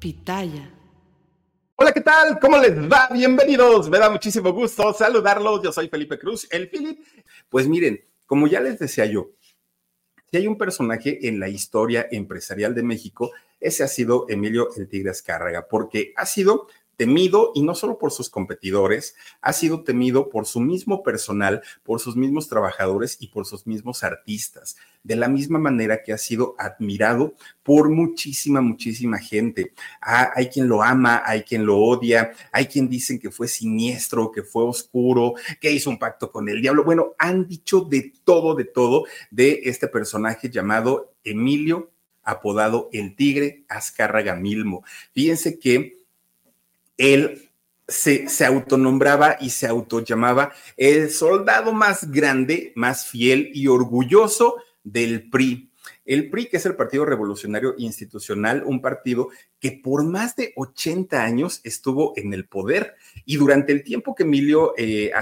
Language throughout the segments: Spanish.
Pitaya. Hola, ¿qué tal? ¿Cómo les va? Bienvenidos. Me da muchísimo gusto saludarlos. Yo soy Felipe Cruz, el Philip. Pues miren, como ya les decía yo, si hay un personaje en la historia empresarial de México, ese ha sido Emilio El Tigre Azcárraga, porque ha sido temido y no solo por sus competidores, ha sido temido por su mismo personal, por sus mismos trabajadores y por sus mismos artistas, de la misma manera que ha sido admirado por muchísima, muchísima gente. Ah, hay quien lo ama, hay quien lo odia, hay quien dicen que fue siniestro, que fue oscuro, que hizo un pacto con el diablo. Bueno, han dicho de todo, de todo de este personaje llamado Emilio apodado el Tigre Azcárraga Milmo. Fíjense que él se, se, autonombraba y se autollamaba el soldado más grande, más fiel y orgulloso del PRI. El PRI, que es el Partido Revolucionario Institucional, un partido que por más de 80 años estuvo en el poder y durante el tiempo que Emilio eh,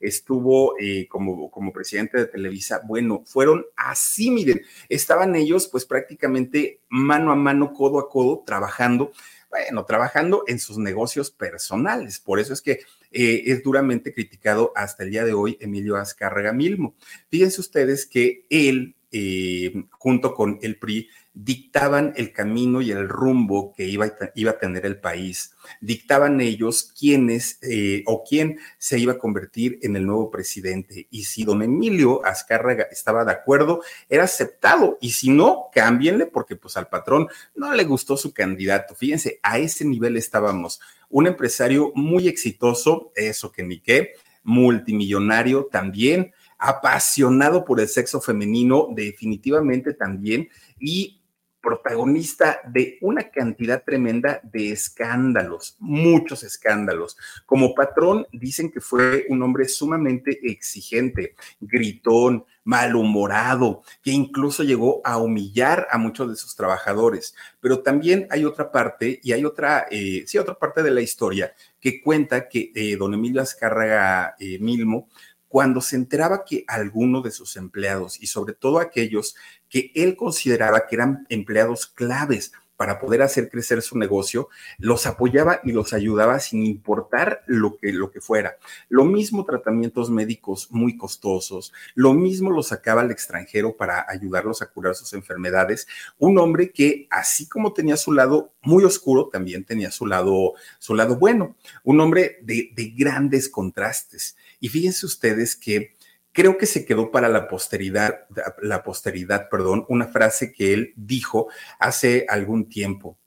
estuvo eh, como, como presidente de Televisa, bueno, fueron así, miren, estaban ellos pues prácticamente mano a mano, codo a codo, trabajando bueno, trabajando en sus negocios personales. Por eso es que eh, es duramente criticado hasta el día de hoy Emilio Azcárraga Milmo. Fíjense ustedes que él, eh, junto con el PRI, dictaban el camino y el rumbo que iba, iba a tener el país. Dictaban ellos quiénes eh, o quién se iba a convertir en el nuevo presidente. Y si don Emilio Azcárraga estaba de acuerdo, era aceptado. Y si no, cámbienle porque pues al patrón no le gustó su candidato. Fíjense, a ese nivel estábamos. Un empresario muy exitoso, eso que ni qué, multimillonario también, apasionado por el sexo femenino definitivamente también y protagonista de una cantidad tremenda de escándalos, muchos escándalos. Como patrón, dicen que fue un hombre sumamente exigente, gritón, malhumorado, que incluso llegó a humillar a muchos de sus trabajadores. Pero también hay otra parte, y hay otra, eh, sí, otra parte de la historia que cuenta que eh, don Emilio Azcárraga eh, Milmo cuando se enteraba que alguno de sus empleados y sobre todo aquellos que él consideraba que eran empleados claves para poder hacer crecer su negocio, los apoyaba y los ayudaba sin importar lo que, lo que fuera. Lo mismo tratamientos médicos muy costosos, lo mismo los sacaba al extranjero para ayudarlos a curar sus enfermedades. Un hombre que, así como tenía su lado muy oscuro, también tenía su lado, su lado bueno. Un hombre de, de grandes contrastes. Y fíjense ustedes que creo que se quedó para la posteridad, la posteridad, perdón, una frase que él dijo hace algún tiempo.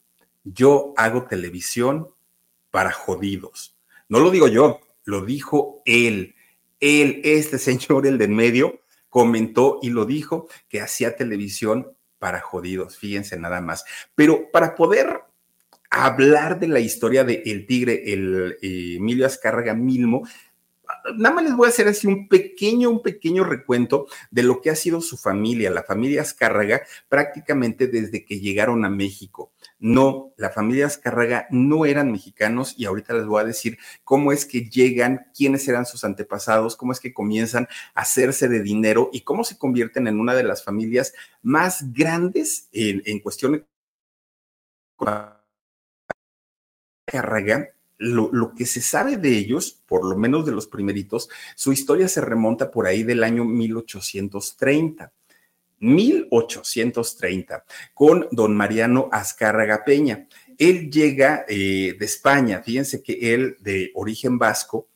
Yo hago televisión para jodidos. No lo digo yo, lo dijo él. Él, este señor, el de en medio, comentó y lo dijo que hacía televisión para jodidos, fíjense nada más. Pero para poder hablar de la historia de El Tigre, el eh, Emilio Azcárraga Milmo, nada más les voy a hacer así un pequeño, un pequeño recuento de lo que ha sido su familia, la familia Azcárraga, prácticamente desde que llegaron a México. No, la familia Azcárraga no eran mexicanos y ahorita les voy a decir cómo es que llegan, quiénes eran sus antepasados, cómo es que comienzan a hacerse de dinero y cómo se convierten en una de las familias más grandes en, en cuestión Azcárraga lo, que se sabe de ellos, por lo menos de los primeritos, su historia se remonta por ahí del año 1830. 1830, con don Mariano Azcárraga Peña. Él llega eh, de España, fíjense que él de origen vasco,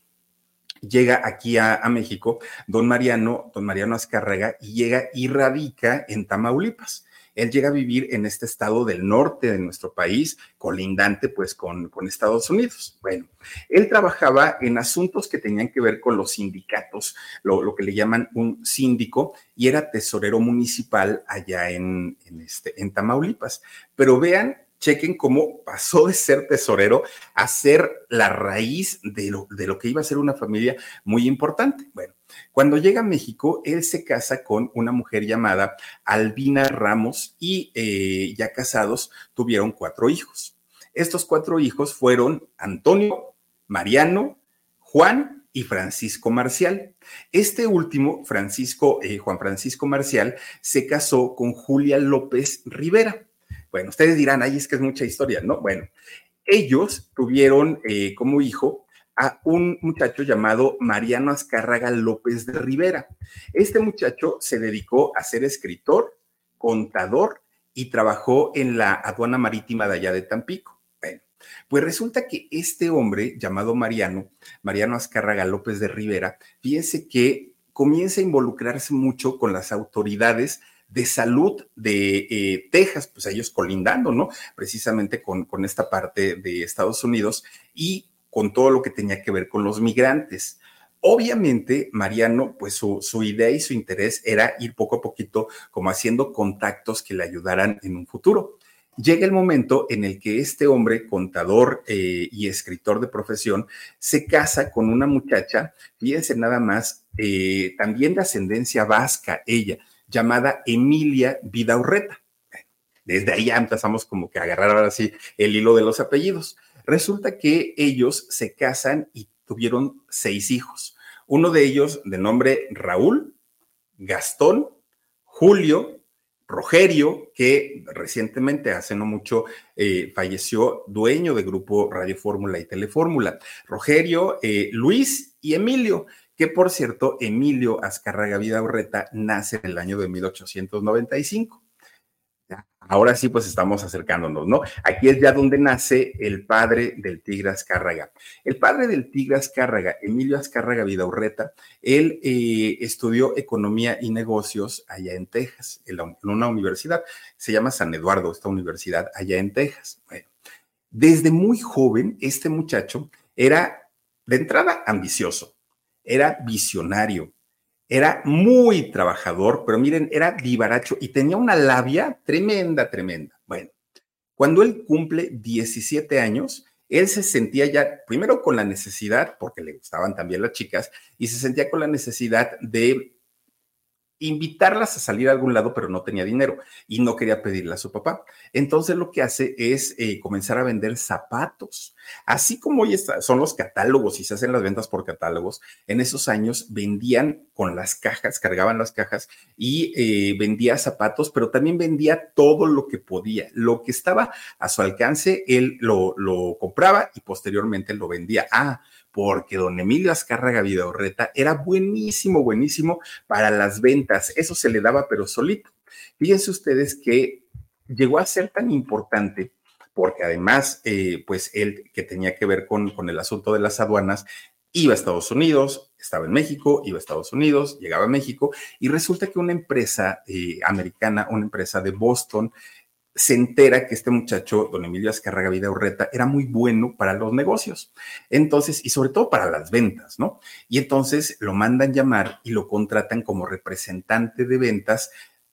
llega aquí a, a, México, don Mariano, don Mariano Azcárraga, y llega y radica en Tamaulipas él llega a vivir en este estado del norte de nuestro país, colindante pues con, Estados Unidos. Bueno, él trabajaba en asuntos que tenían que ver con los sindicatos, lo, que le llaman un síndico, y era tesorero municipal allá en, en, este, en Tamaulipas. Pero vean chequen cómo pasó de ser tesorero a ser la raíz de lo, de lo, que iba a ser una familia muy importante. Bueno, cuando llega a México, él se casa con una mujer llamada Albina Ramos y eh, ya casados tuvieron cuatro hijos. Estos cuatro hijos fueron Antonio, Mariano, Juan y Francisco Marcial. Este último, Francisco, eh, Juan Francisco Marcial, se casó con Julia López Rivera. Bueno, ustedes dirán, ahí es que es mucha historia, ¿no? Bueno, ellos tuvieron eh, como hijo a un muchacho llamado Mariano Azcárraga López de Rivera. Este muchacho se dedicó a ser escritor, contador y trabajó en la aduana marítima de allá de Tampico. Bueno, pues resulta que este hombre llamado Mariano, Mariano Azcárraga López de Rivera, fíjense que comienza a involucrarse mucho con las autoridades de salud de eh, Texas, pues ellos colindando, ¿no? Precisamente con, con esta parte de Estados Unidos y con todo lo que tenía que ver con los migrantes. Obviamente, Mariano, pues su, su, idea y su interés era ir poco a poquito como haciendo contactos que le ayudaran en un futuro. Llega el momento en el que este hombre, contador eh, y escritor de profesión, se casa con una muchacha, fíjense nada más, eh, también de ascendencia vasca, ella, llamada Emilia Vidaurreta. Desde ahí empezamos como que a agarrar ahora sí el hilo de los apellidos. Resulta que ellos se casan y tuvieron seis hijos. Uno de ellos de nombre Raúl, Gastón, Julio, Rogerio, que recientemente, hace no mucho, eh, falleció dueño de Grupo Radio Fórmula y Telefórmula. Rogerio, eh, Luis y Emilio, que por cierto, Emilio Azcarraga Vidaurreta nace en el año de 1895. Ahora sí, pues estamos acercándonos, ¿no? Aquí es ya donde nace el padre del Tigre Azcárraga. El padre del Tigre Azcárraga, Emilio Azcárraga Vidaurreta, él eh, estudió economía y negocios allá en Texas, en, una universidad. Se llama San Eduardo, esta universidad allá en Texas. Desde muy joven, este muchacho era de entrada ambicioso, era visionario, era muy trabajador, pero miren, era divaracho y tenía una labia tremenda, tremenda. Bueno, cuando él cumple 17 años, él se sentía ya, primero con la necesidad, porque le gustaban también las chicas, y se sentía con la necesidad de invitarlas a salir a algún lado, pero no tenía dinero y no quería pedirle a su papá. Entonces lo que hace es eh, comenzar a vender zapatos. Así como hoy son los catálogos y se hacen las ventas por catálogos, en esos años vendían con las cajas, cargaban las cajas y eh, vendía zapatos, pero también vendía todo lo que podía. Lo que estaba a su alcance, él lo, lo compraba y posteriormente lo vendía. Ah, porque don Emilio Azcárraga Vidaurreta era buenísimo, buenísimo para las ventas. Eso se le daba, pero solito. Fíjense ustedes que llegó a ser tan importante porque además, eh, pues él que tenía que ver con, el asunto de las aduanas, iba a Estados Unidos, estaba en México, iba a Estados Unidos, llegaba a México y resulta que una empresa eh, americana, una empresa de Boston, se entera que este muchacho, don Emilio Azcárraga Vida Urreta, era muy bueno para los negocios. Entonces, y sobre todo para las ventas, ¿no? Y entonces lo mandan llamar y lo contratan como representante de ventas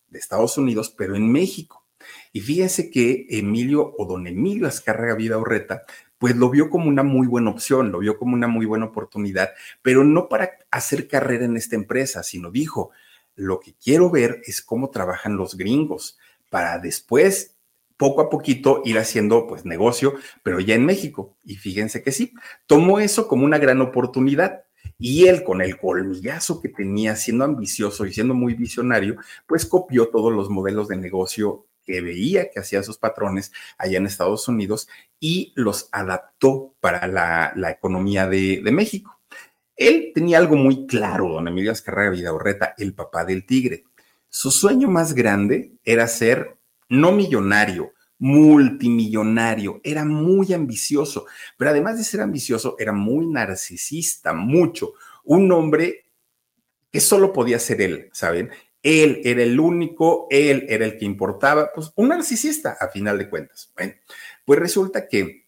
de Estados Unidos, pero en México. Y fíjense que Emilio o don Emilio Azcárraga Vida Urreta, pues lo vio como una muy buena opción, lo vio como una muy buena oportunidad, pero no para hacer carrera en esta empresa, sino dijo, lo que quiero ver es cómo trabajan los gringos para después, poco a poquito, ir haciendo pues negocio, pero ya en México. Y fíjense que sí, tomó eso como una gran oportunidad. Y él, con el colmillazo que tenía, siendo ambicioso y siendo muy visionario, pues copió todos los modelos de negocio que veía que hacían sus patrones allá en Estados Unidos y los adaptó para la, economía de, México. Él tenía algo muy claro, don Emilio Azcarraga Vidaurreta, el papá del tigre. Su sueño más grande era ser no millonario, multimillonario, era muy ambicioso, pero además de ser ambicioso, era muy narcisista, mucho. Un hombre que solo podía ser él, ¿saben? Él era el único, él era el que importaba, pues un narcisista a final de cuentas. Bueno, pues resulta que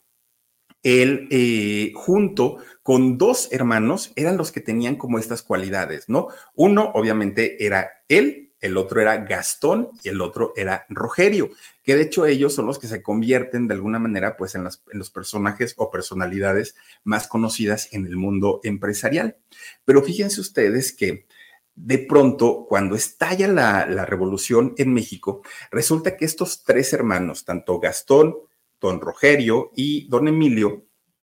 él, eh, junto con dos hermanos, eran los que tenían como estas cualidades, ¿no? Uno, obviamente, era él, el otro era Gastón y el otro era Rogerio, que de hecho ellos son los que se convierten de alguna manera pues en, los personajes o personalidades más conocidas en el mundo empresarial. Pero fíjense ustedes que de pronto, cuando estalla la, la revolución en México, resulta que estos tres hermanos, tanto Gastón, don Rogerio y don Emilio,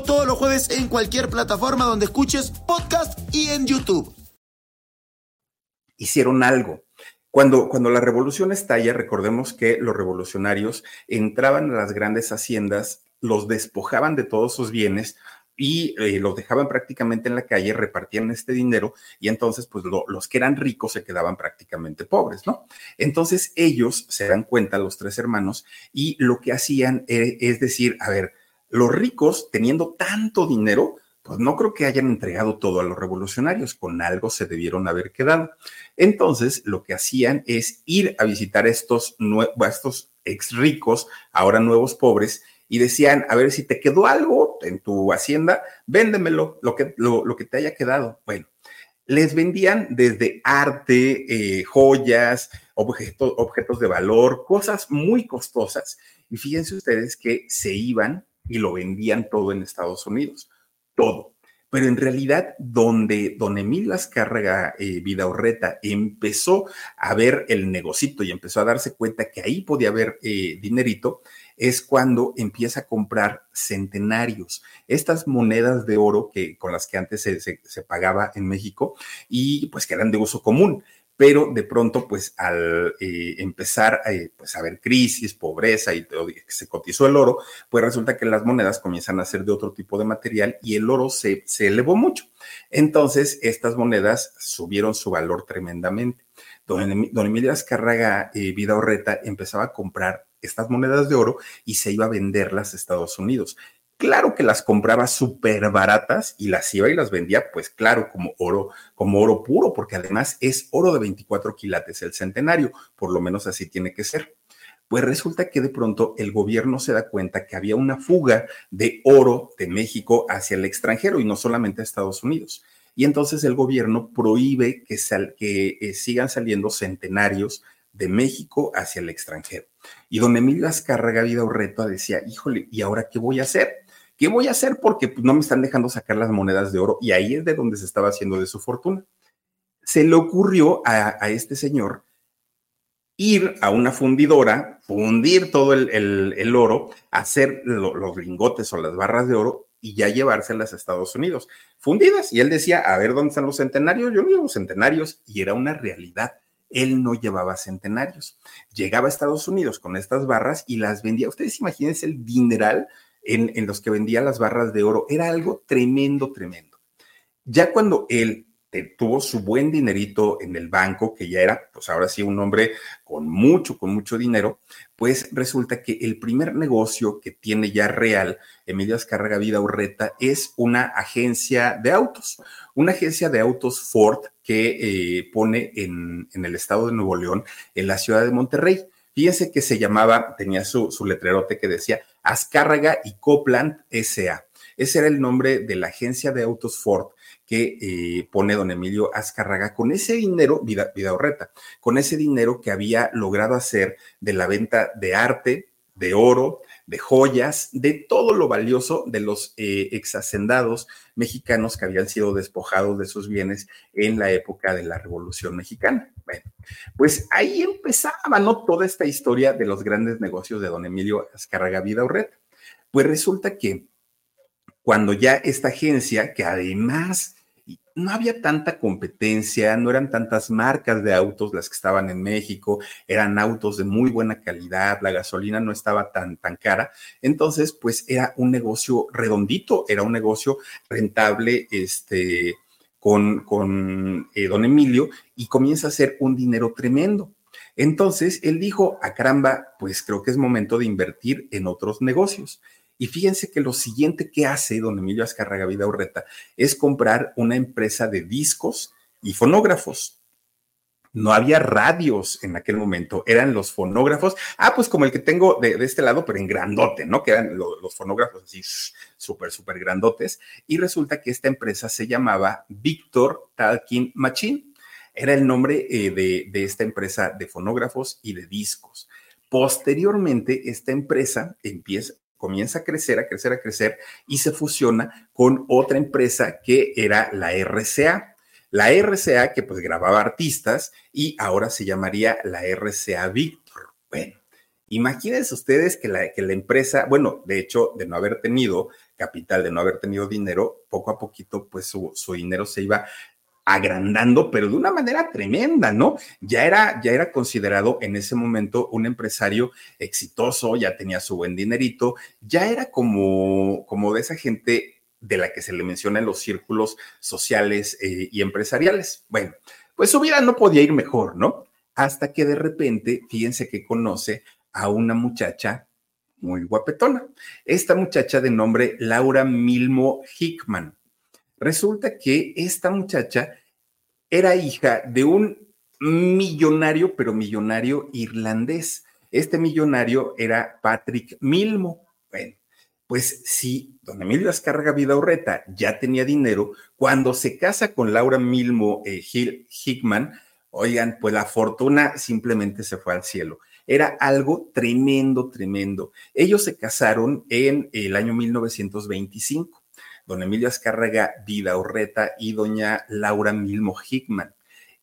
Todos los jueves en cualquier plataforma donde escuches podcast y en YouTube. Hicieron algo. Cuando, cuando la revolución estalla, recordemos que los revolucionarios entraban a las grandes haciendas, los despojaban de todos sus bienes, y eh, los dejaban prácticamente en la calle, repartían este dinero y entonces pues los que eran ricos se quedaban prácticamente pobres, ¿no? Entonces ellos se dan cuenta, los tres hermanos, y lo que hacían eh, es decir, a ver, los ricos, teniendo tanto dinero, pues no creo que hayan entregado todo a los revolucionarios, con algo se debieron haber quedado. Entonces, lo que hacían es ir a visitar a estos, estos ex ricos, ahora nuevos pobres, y decían, a ver si te quedó algo en tu hacienda, véndemelo, lo que, lo, que te haya quedado. Bueno, les vendían desde arte, eh, joyas, objetos, objetos de valor, cosas muy costosas. Y fíjense ustedes que se iban y lo vendían todo en Estados Unidos, todo. Pero en realidad, donde don Emilio Azcárraga eh, Vidaurreta empezó a ver el negocito y empezó a darse cuenta que ahí podía haber eh, dinerito, es cuando empieza a comprar centenarios, estas monedas de oro que, con las que antes se, se pagaba en México y pues que eran de uso común pero de pronto, pues al eh, empezar eh, pues, a haber crisis, pobreza y se cotizó el oro, pues resulta que las monedas comienzan a ser de otro tipo de material y el oro se, se elevó mucho. Entonces, estas monedas subieron su valor tremendamente. Don, don Emilio Azcárraga eh, Vida Orreta empezaba a comprar estas monedas de oro y se iba a venderlas a Estados Unidos. Claro que las compraba súper baratas y las iba y las vendía, pues claro, como oro, como oro puro, porque además es oro de 24 quilates el centenario, por lo menos así tiene que ser. Pues resulta que de pronto el gobierno se da cuenta que había una fuga de oro de México hacia el extranjero y no solamente a Estados Unidos. Y entonces el gobierno prohíbe que, que eh, sigan saliendo centenarios de México hacia el extranjero. Y don Emilio Azcárraga Vida Urreta decía, híjole, ¿y ahora qué voy a hacer? ¿Qué voy a hacer? Porque pues, no me están dejando sacar las monedas de oro y ahí es de donde se estaba haciendo de su fortuna. Se le ocurrió a, este señor ir a una fundidora, fundir todo el, oro, hacer los lingotes o las barras de oro y ya llevárselas a Estados Unidos, fundidas. Y él decía, a ver, ¿dónde están los centenarios? Yo llevo centenarios y era una realidad. Él no llevaba centenarios. Llegaba a Estados Unidos con estas barras y las vendía. Ustedes imagínense el dineral en, los que vendía las barras de oro. Era algo tremendo, tremendo. Ya cuando él tuvo su buen dinerito en el banco, que ya era, pues ahora sí, un hombre con mucho, con mucho dinero, pues resulta que el primer negocio que tiene ya real Emilio Azcárraga Vida Urreta es una agencia de autos, una agencia de autos Ford que eh, pone en, en el estado de Nuevo León, en la ciudad de Monterrey. Fíjense que se llamaba, tenía su, su letrerote que decía Azcárraga y Copland SA. Ese era el nombre de la agencia de autos Ford que eh, pone don Emilio Azcárraga con ese dinero, vida, vida horreta, con ese dinero que había logrado hacer de la venta de arte, de oro, de joyas, de todo lo valioso de los eh, exhacendados mexicanos que habían sido despojados de sus bienes en la época de la Revolución Mexicana. Bueno, pues ahí empezaba, ¿no? Toda esta historia de los grandes negocios de don Emilio Azcárraga Vida Urreta. Pues resulta que cuando ya esta agencia, que además no había tanta competencia, no eran tantas marcas de autos las que estaban en México, eran autos de muy buena calidad, la gasolina no estaba tan, tan cara. Entonces, pues era un negocio redondito, era un negocio rentable, este, con, con eh, don Emilio y comienza a hacer un dinero tremendo. Entonces, él dijo, a caramba, pues creo que es momento de invertir en otros negocios. Y fíjense que lo siguiente que hace don Emilio Azcarraga Vida Urreta es comprar una empresa de discos y fonógrafos. No había radios en aquel momento, eran los fonógrafos. Ah, pues como el que tengo de, este lado, pero en grandote, ¿no? Que eran los fonógrafos así súper, súper grandotes. Y resulta que esta empresa se llamaba Victor Talking Machine. Era el nombre eh, de, de esta empresa de fonógrafos y de discos. Posteriormente, esta empresa empieza, comienza a crecer, a crecer, a crecer y se fusiona con otra empresa que era la RCA. La RCA que pues grababa artistas y ahora se llamaría la RCA Victor. Bueno, imagínense ustedes que la, que la empresa, bueno, de hecho, de no haber tenido capital, de no haber tenido dinero, poco a poquito pues su, su dinero se iba agrandando, pero de una manera tremenda, ¿no? Ya era, ya era considerado en ese momento un empresario exitoso, ya tenía su buen dinerito, ya era como, como de esa gente de la que se le menciona en los círculos sociales eh, y empresariales. Bueno, pues su vida no podía ir mejor, ¿no? Hasta que de repente, fíjense que conoce a una muchacha muy guapetona. Esta muchacha de nombre Laura Milmo Hickman. Resulta que esta muchacha era hija de un millonario, pero millonario irlandés. Este millonario era Patrick Milmo. Bueno, pues si don Emilio Azcárraga Vidaurreta ya tenía dinero, cuando se casa con Laura Milmo eh, Hickman, oigan, pues la fortuna simplemente se fue al cielo. Era algo tremendo, tremendo. Ellos se casaron en el año 1925, don Emilio Azcárraga Vidaurreta y doña Laura Milmo Hickman.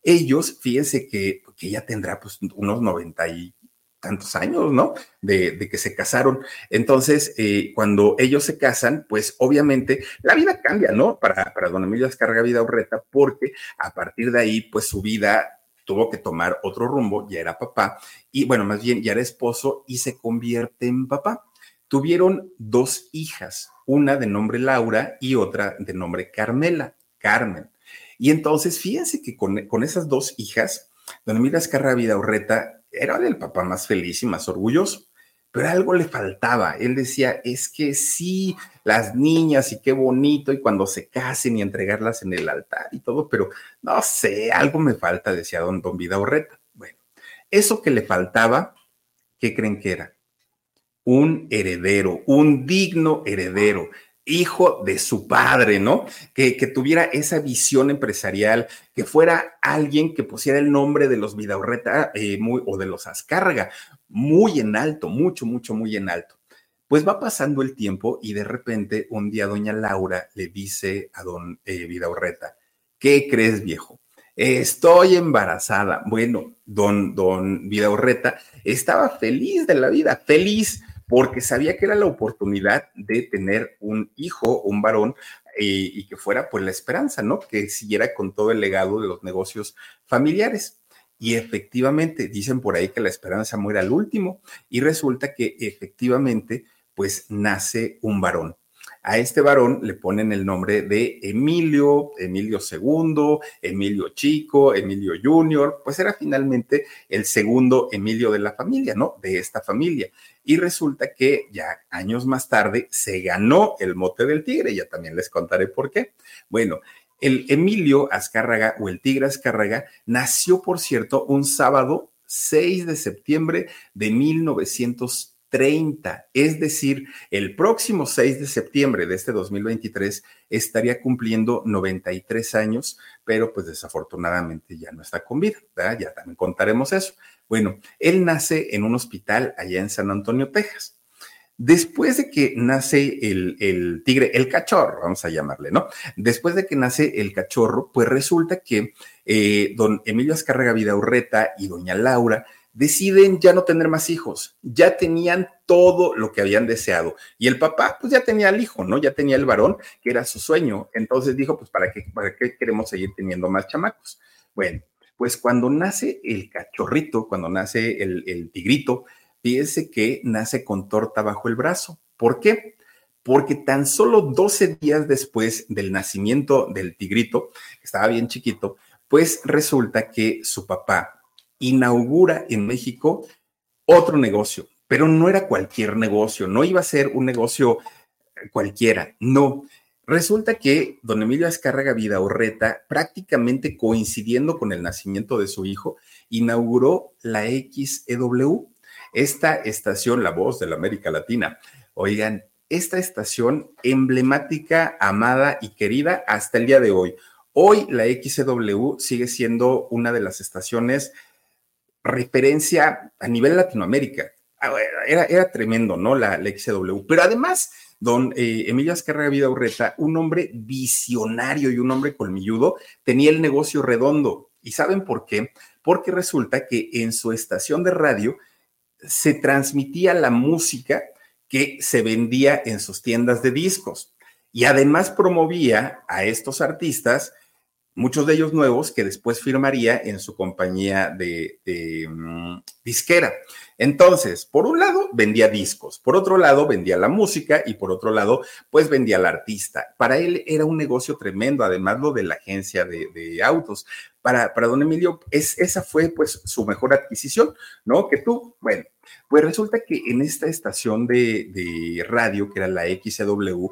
Ellos, fíjense que, que ella tendrá pues unos 90 y tantos años, ¿no? De, que se casaron. Entonces, eh, cuando ellos se casan, pues obviamente la vida cambia, ¿no? Para, para don Emilio Escarga Vida Urreta, porque a partir de ahí, pues su vida tuvo que tomar otro rumbo, ya era papá, y bueno, más bien ya era esposo y se convierte en papá. Tuvieron dos hijas, una de nombre Laura y otra de nombre Carmela, Carmen. Y entonces, fíjense que con, con esas dos hijas, don Emilio Escarga Vida Urreta era el papá más feliz y más orgulloso, pero algo le faltaba. Él decía, es que sí, las niñas y qué bonito, y cuando se casen y entregarlas en el altar y todo, pero no sé, algo me falta, decía don, don Vidaurreta. Bueno, eso que le faltaba, ¿qué creen que era? Un heredero, un digno heredero hijo de su padre, ¿no? Que, que, tuviera esa visión empresarial, que fuera alguien que pusiera el nombre de los Vidaurreta eh, muy, o de los Azcárraga muy en alto, mucho, mucho, muy en alto. Pues va pasando el tiempo y de repente un día doña Laura le dice a don eh, Vidaurreta, ¿qué crees viejo? Estoy embarazada. Bueno, don, don Vidaurreta estaba feliz de la vida, feliz porque sabía que era la oportunidad de tener un hijo, un varón, eh, y que fuera pues la esperanza, ¿no? Que siguiera con todo el legado de los negocios familiares. Y efectivamente, dicen por ahí que la esperanza muere al último, y resulta que efectivamente, pues nace un varón. A este varón le ponen el nombre de Emilio, Emilio II, Emilio Chico, Emilio Junior, pues era finalmente el segundo Emilio de la familia, ¿no? De esta familia. Y resulta que ya años más tarde se ganó el mote del tigre, ya también les contaré por qué. Bueno, el Emilio Azcárraga o el tigre Azcárraga nació, por cierto, un sábado 6 de septiembre de 1900 30, es decir, el próximo 6 de septiembre de este 2023 estaría cumpliendo 93 años, pero pues desafortunadamente ya no está con vida, ¿verdad? Ya también contaremos eso. Bueno, él nace en un hospital allá en San Antonio, Texas. Después de que nace el, el, tigre, el cachorro, vamos a llamarle, ¿no? Después de que nace el cachorro, pues resulta que eh, don Emilio Azcárraga Vidaurreta y doña Laura deciden ya no tener más hijos. Ya tenían todo lo que habían deseado. Y el papá, pues ya tenía el hijo, ¿no? Ya tenía el varón, que era su sueño. Entonces dijo, pues ¿para qué, para qué queremos seguir teniendo más chamacos? Bueno, pues cuando nace el cachorrito, cuando nace el, el tigrito, fíjese que nace con torta bajo el brazo. ¿Por qué? Porque tan solo 12 días después del nacimiento del tigrito, que estaba bien chiquito, pues resulta que su papá inaugura en México otro negocio, pero no era cualquier negocio, no iba a ser un negocio cualquiera, no. Resulta que don Emilio Azcárraga Vidaurreta, prácticamente coincidiendo con el nacimiento de su hijo, inauguró la XEW, esta estación, la voz de la América Latina. Oigan, esta estación emblemática, amada y querida hasta el día de hoy. Hoy la XEW sigue siendo una de las estaciones referencia a nivel Latinoamérica. Ah, era, era tremendo, ¿no? La, la XW. Pero además, don eh, Emilio Azcárraga Vida Urreta, un hombre visionario y un hombre colmilludo, tenía el negocio redondo. ¿Y saben por qué? Porque resulta que en su estación de radio se transmitía la música que se vendía en sus tiendas de discos. Y además promovía a estos artistas muchos de ellos nuevos que después firmaría en su compañía de, mm, disquera. Entonces, por un lado, vendía discos, por otro lado, vendía la música y por otro lado, pues vendía al artista. Para él era un negocio tremendo, además lo de la agencia de, autos. Para, para don Emilio, es, esa fue pues su mejor adquisición, ¿no? Que tú, bueno, pues resulta que en esta estación de, de radio, que era la XW,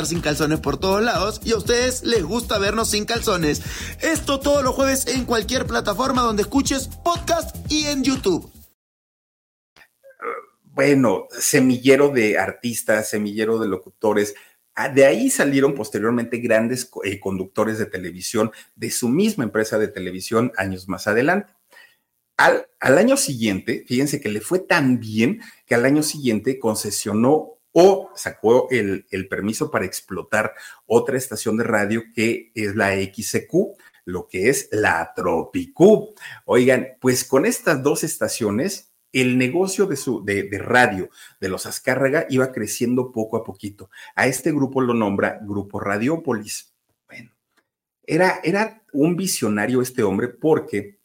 sin calzones por todos lados y a ustedes les gusta vernos sin calzones. Esto todos los jueves en cualquier plataforma donde escuches podcast y en YouTube. Bueno, semillero de artistas, semillero de locutores. Ah, de ahí salieron posteriormente grandes eh, conductores de televisión de su misma empresa de televisión años más adelante. Al, al, año siguiente, fíjense que le fue tan bien que al año siguiente concesionó o sacó el, permiso para explotar otra estación de radio que es la XQ, lo que es la Tropicú. Oigan, pues con estas dos estaciones, el negocio de, su, de, radio de los Azcárraga iba creciendo poco a poquito. A este grupo lo nombra Grupo Radiópolis. Bueno, era, era un visionario este hombre porque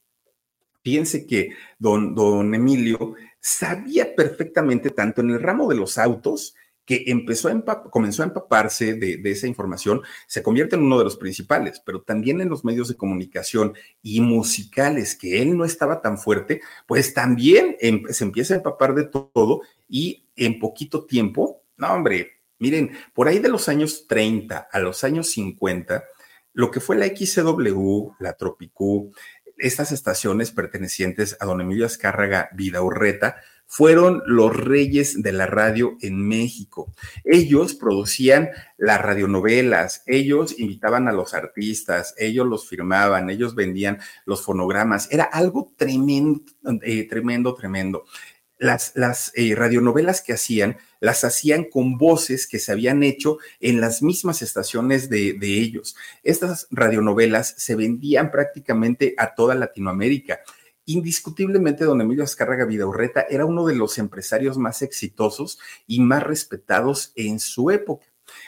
fíjense que don, don Emilio sabía perfectamente, tanto en el ramo de los autos, que empezó a comenzó a empaparse de, esa información, se convierte en uno de los principales, pero también en los medios de comunicación y musicales, que él no estaba tan fuerte, pues también em, se empieza a empapar de todo y en poquito tiempo, no hombre, miren, por ahí de los años 30 a los años 50, lo que fue la XCW, la Tropicú, estas estaciones pertenecientes a don Emilio Azcárraga Vidaurreta, fueron los reyes de la radio en México. Ellos producían las radionovelas, ellos invitaban a los artistas, ellos los firmaban, ellos vendían los fonogramas. Era algo tremendo, eh, tremendo, tremendo. Las, las eh, radionovelas que hacían, las hacían con voces que se habían hecho en las mismas estaciones de, de ellos. Estas radionovelas se vendían prácticamente a toda Latinoamérica indiscutiblemente don Emilio Azcárraga Vidaurreta era uno de los empresarios más exitosos y más respetados en su época.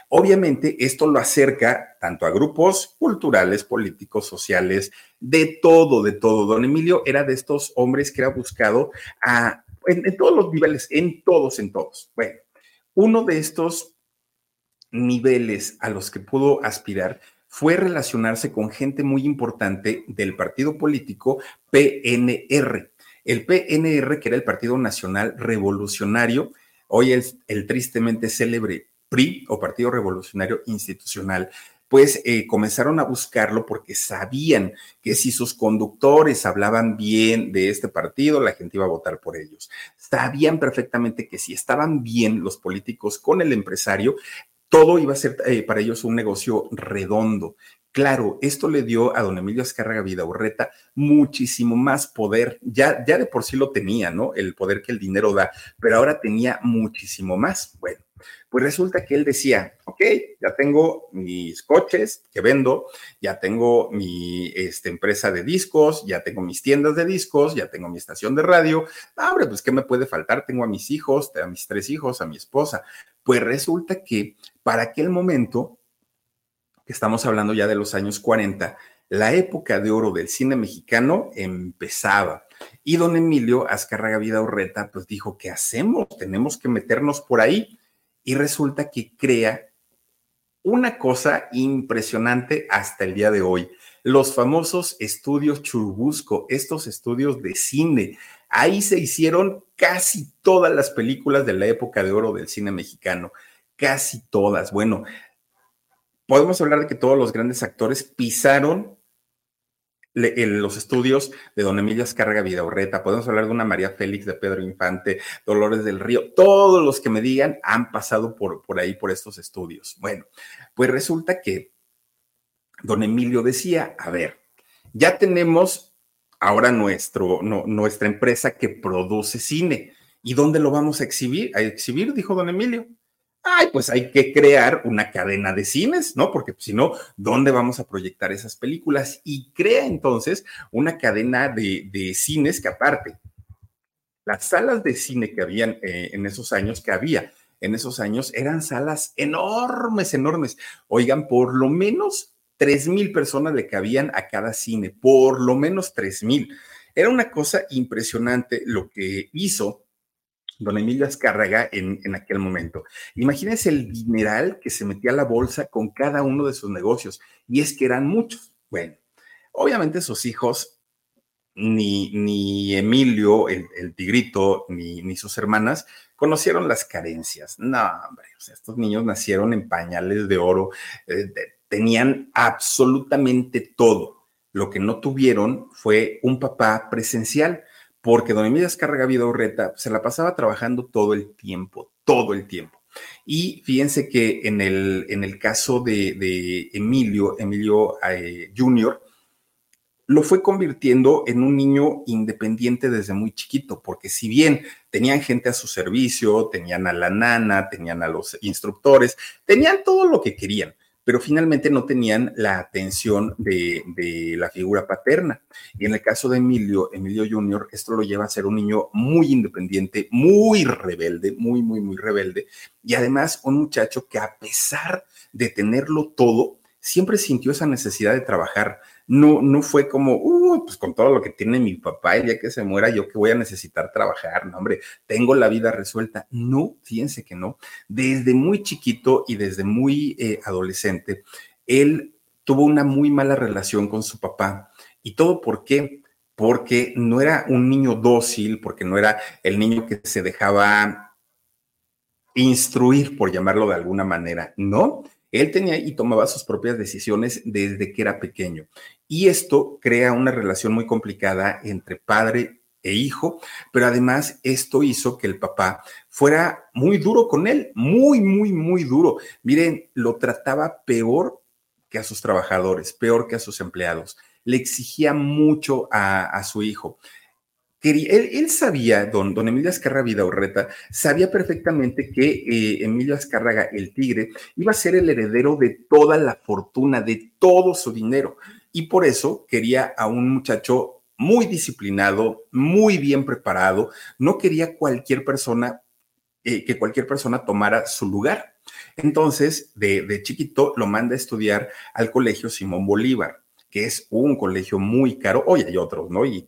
Obviamente, esto lo acerca tanto a grupos culturales, políticos, sociales, de todo, de todo. Don Emilio era de estos hombres que era buscado a, en, todos los niveles, en todos, en todos. Bueno, uno de estos niveles a los que pudo aspirar fue relacionarse con gente muy importante del partido político PNR. El PNR, que era el Partido Nacional Revolucionario, hoy es el tristemente célebre PRI o Partido Revolucionario Institucional, pues eh, comenzaron a buscarlo porque sabían que si sus conductores hablaban bien de este partido, la gente iba a votar por ellos. Sabían perfectamente que si estaban bien los políticos con el empresario, todo iba a ser eh, para ellos un negocio redondo. Claro, esto le dio a don Emilio Azcárraga Vidaurreta muchísimo más poder. Ya, ya de por sí lo tenía, ¿no? El poder que el dinero da, pero ahora tenía muchísimo más. Bueno, pues resulta que él decía, ok, ya tengo mis coches que vendo, ya tengo mi este, empresa de discos, ya tengo mis tiendas de discos, ya tengo mi estación de radio. Ah, pues ¿qué me puede faltar? Tengo a mis hijos, a mis tres hijos, a mi esposa. Pues resulta que para aquel momento que estamos hablando ya de los años 40, la época de oro del cine mexicano empezaba. Y don Emilio Azcárraga Vida Urreta pues dijo, ¿qué hacemos? Tenemos que meternos por ahí. Y resulta que crea una cosa impresionante hasta el día de hoy. Los famosos estudios Churubusco, estos estudios de cine. Ahí se hicieron casi todas las películas de la época de oro del cine mexicano. Casi todas. Bueno, podemos hablar de que todos los grandes actores pisaron los estudios de Don Emilio Azcárraga Vidaurreta, podemos hablar de una María Félix de Pedro Infante, Dolores del Río, todos los que me digan han pasado por, por ahí, por estos estudios. Bueno, pues resulta que Don Emilio decía, a ver, ya tenemos ahora nuestro, nuestra empresa que produce cine. ¿Y dónde lo vamos a exhibir? A exhibir, dijo don Emilio ay, pues hay que crear una cadena de cines, ¿no? Porque si no, ¿dónde vamos a proyectar esas películas? Y crea entonces una cadena de, cines que aparte, las salas de cine que habían eh, en esos años, que había en esos años, eran salas enormes, enormes. Oigan, por lo menos tres mil personas le cabían a cada cine, por lo menos tres mil. Era una cosa impresionante lo que hizo don Emilio Azcárraga en, aquel momento. Imagínense el dineral que se metía a la bolsa con cada uno de sus negocios, y es que eran muchos. Bueno, obviamente sus hijos, ni, ni Emilio, el, tigrito, ni, ni, sus hermanas, conocieron las carencias. No, hombre, o sea, estos niños nacieron en pañales de oro, eh, tenían absolutamente todo. Lo que no tuvieron fue un papá presencial porque don Emilio Escarga Vida Urreta se la pasaba trabajando todo el tiempo, todo el tiempo. Y fíjense que en el, en el caso de, Emilio, Emilio eh, Jr., lo fue convirtiendo en un niño independiente desde muy chiquito, porque si bien tenían gente a su servicio, tenían a la nana, tenían a los instructores, tenían todo lo que querían, pero finalmente no tenían la atención de, la figura paterna. Y en el caso de Emilio, Emilio Jr., esto lo lleva a ser un niño muy independiente, muy rebelde, muy, muy, muy rebelde, y además un muchacho que a pesar de tenerlo todo, siempre sintió esa necesidad de trabajar, no, no fue como, uh, pues con todo lo que tiene mi papá, el día que se muera, yo que voy a necesitar trabajar, no, hombre, tengo la vida resuelta. No, fíjense que no. Desde muy chiquito y desde muy eh, adolescente, él tuvo una muy mala relación con su papá. ¿Y todo por qué? Porque no era un niño dócil, porque no era el niño que se dejaba instruir, por llamarlo de alguna manera, no. Él tenía y tomaba sus propias decisiones desde que era pequeño. Y esto crea una relación muy complicada entre padre e hijo, pero además esto hizo que el papá fuera muy duro con él, muy, muy, muy duro. Miren, lo trataba peor que a sus trabajadores, peor que a sus empleados. Le exigía mucho a, su hijo. Él, sabía, don, don Emilio Azcarra Urreta, sabía perfectamente que eh, Emilio Azcárraga, el tigre, iba a ser el heredero de toda la fortuna, de todo su dinero y por eso quería a un muchacho muy disciplinado, muy bien preparado, no quería cualquier persona, eh, que cualquier persona tomara su lugar. Entonces, de, de chiquito lo manda a estudiar al colegio Simón Bolívar, que es un colegio muy caro. Hoy hay otros, ¿no? Y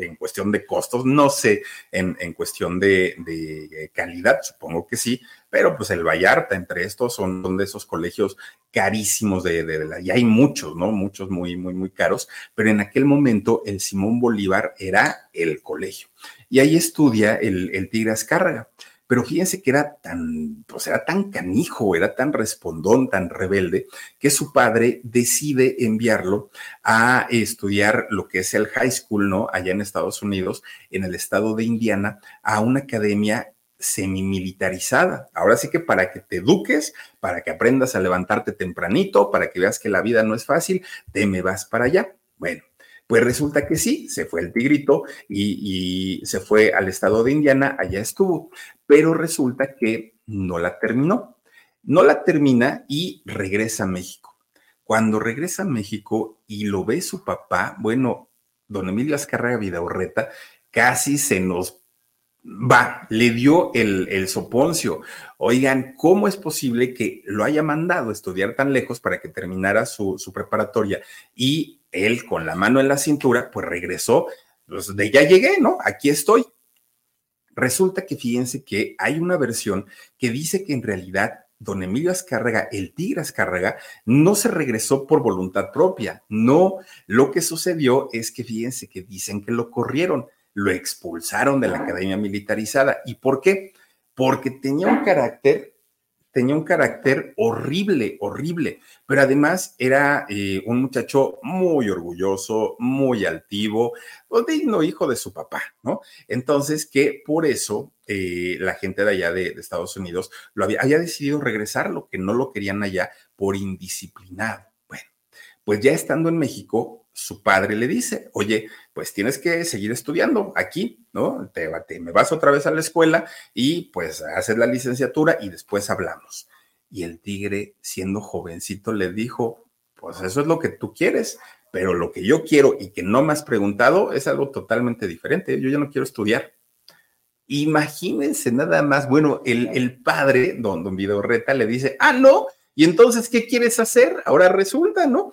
en cuestión de costos, no sé, en, cuestión de, calidad, supongo que sí, pero pues el Vallarta entre estos son, de esos colegios carísimos de, de, la, y hay muchos, ¿no? Muchos muy, muy, muy caros, pero en aquel momento el Simón Bolívar era el colegio. Y ahí estudia el, el Tigre Azcárraga pero fíjense que era tan, pues era tan canijo, era tan respondón, tan rebelde, que su padre decide enviarlo a estudiar lo que es el high school, ¿no? Allá en Estados Unidos, en el estado de Indiana, a una academia semimilitarizada. Ahora sí que para que te eduques, para que aprendas a levantarte tempranito, para que veas que la vida no es fácil, te me vas para allá. Bueno, pues resulta que sí, se fue el tigrito y, se fue al estado de Indiana, allá estuvo, pero resulta que no la terminó. No la termina y regresa a México. Cuando regresa a México y lo ve su papá, bueno, don Emilio Azcárraga Vidaurreta casi se nos va, le dio el, el soponcio. Oigan, ¿cómo es posible que lo haya mandado a estudiar tan lejos para que terminara su, su preparatoria? Y él, con la mano en la cintura, pues regresó, pues de ya llegué, ¿no? Aquí estoy. Resulta que fíjense que hay una versión que dice que en realidad don Emilio Azcárraga, el tigre Azcárraga, no se regresó por voluntad propia. No, lo que sucedió es que fíjense que dicen que lo corrieron lo expulsaron de la academia militarizada. ¿Y por qué? Porque tenía un carácter, tenía un carácter horrible, horrible, pero además era eh, un muchacho muy orgulloso, muy altivo, o digno hijo de su papá, ¿no? Entonces, que por eso eh, la gente de allá de, Estados Unidos lo había, había decidido regresarlo, que no lo querían allá por indisciplinado. Bueno, pues ya estando en México, su padre le dice, oye, pues tienes que seguir estudiando aquí, ¿no? Te, me vas otra vez a la escuela y pues haces la licenciatura y después hablamos. Y el tigre, siendo jovencito, le dijo, pues eso es lo que tú quieres, pero lo que yo quiero y que no me has preguntado es algo totalmente diferente. Yo ya no quiero estudiar. Imagínense nada más, bueno, el, padre, don Vidorreta, le dice, ah, no, y entonces, ¿qué quieres hacer? Ahora resulta, ¿no?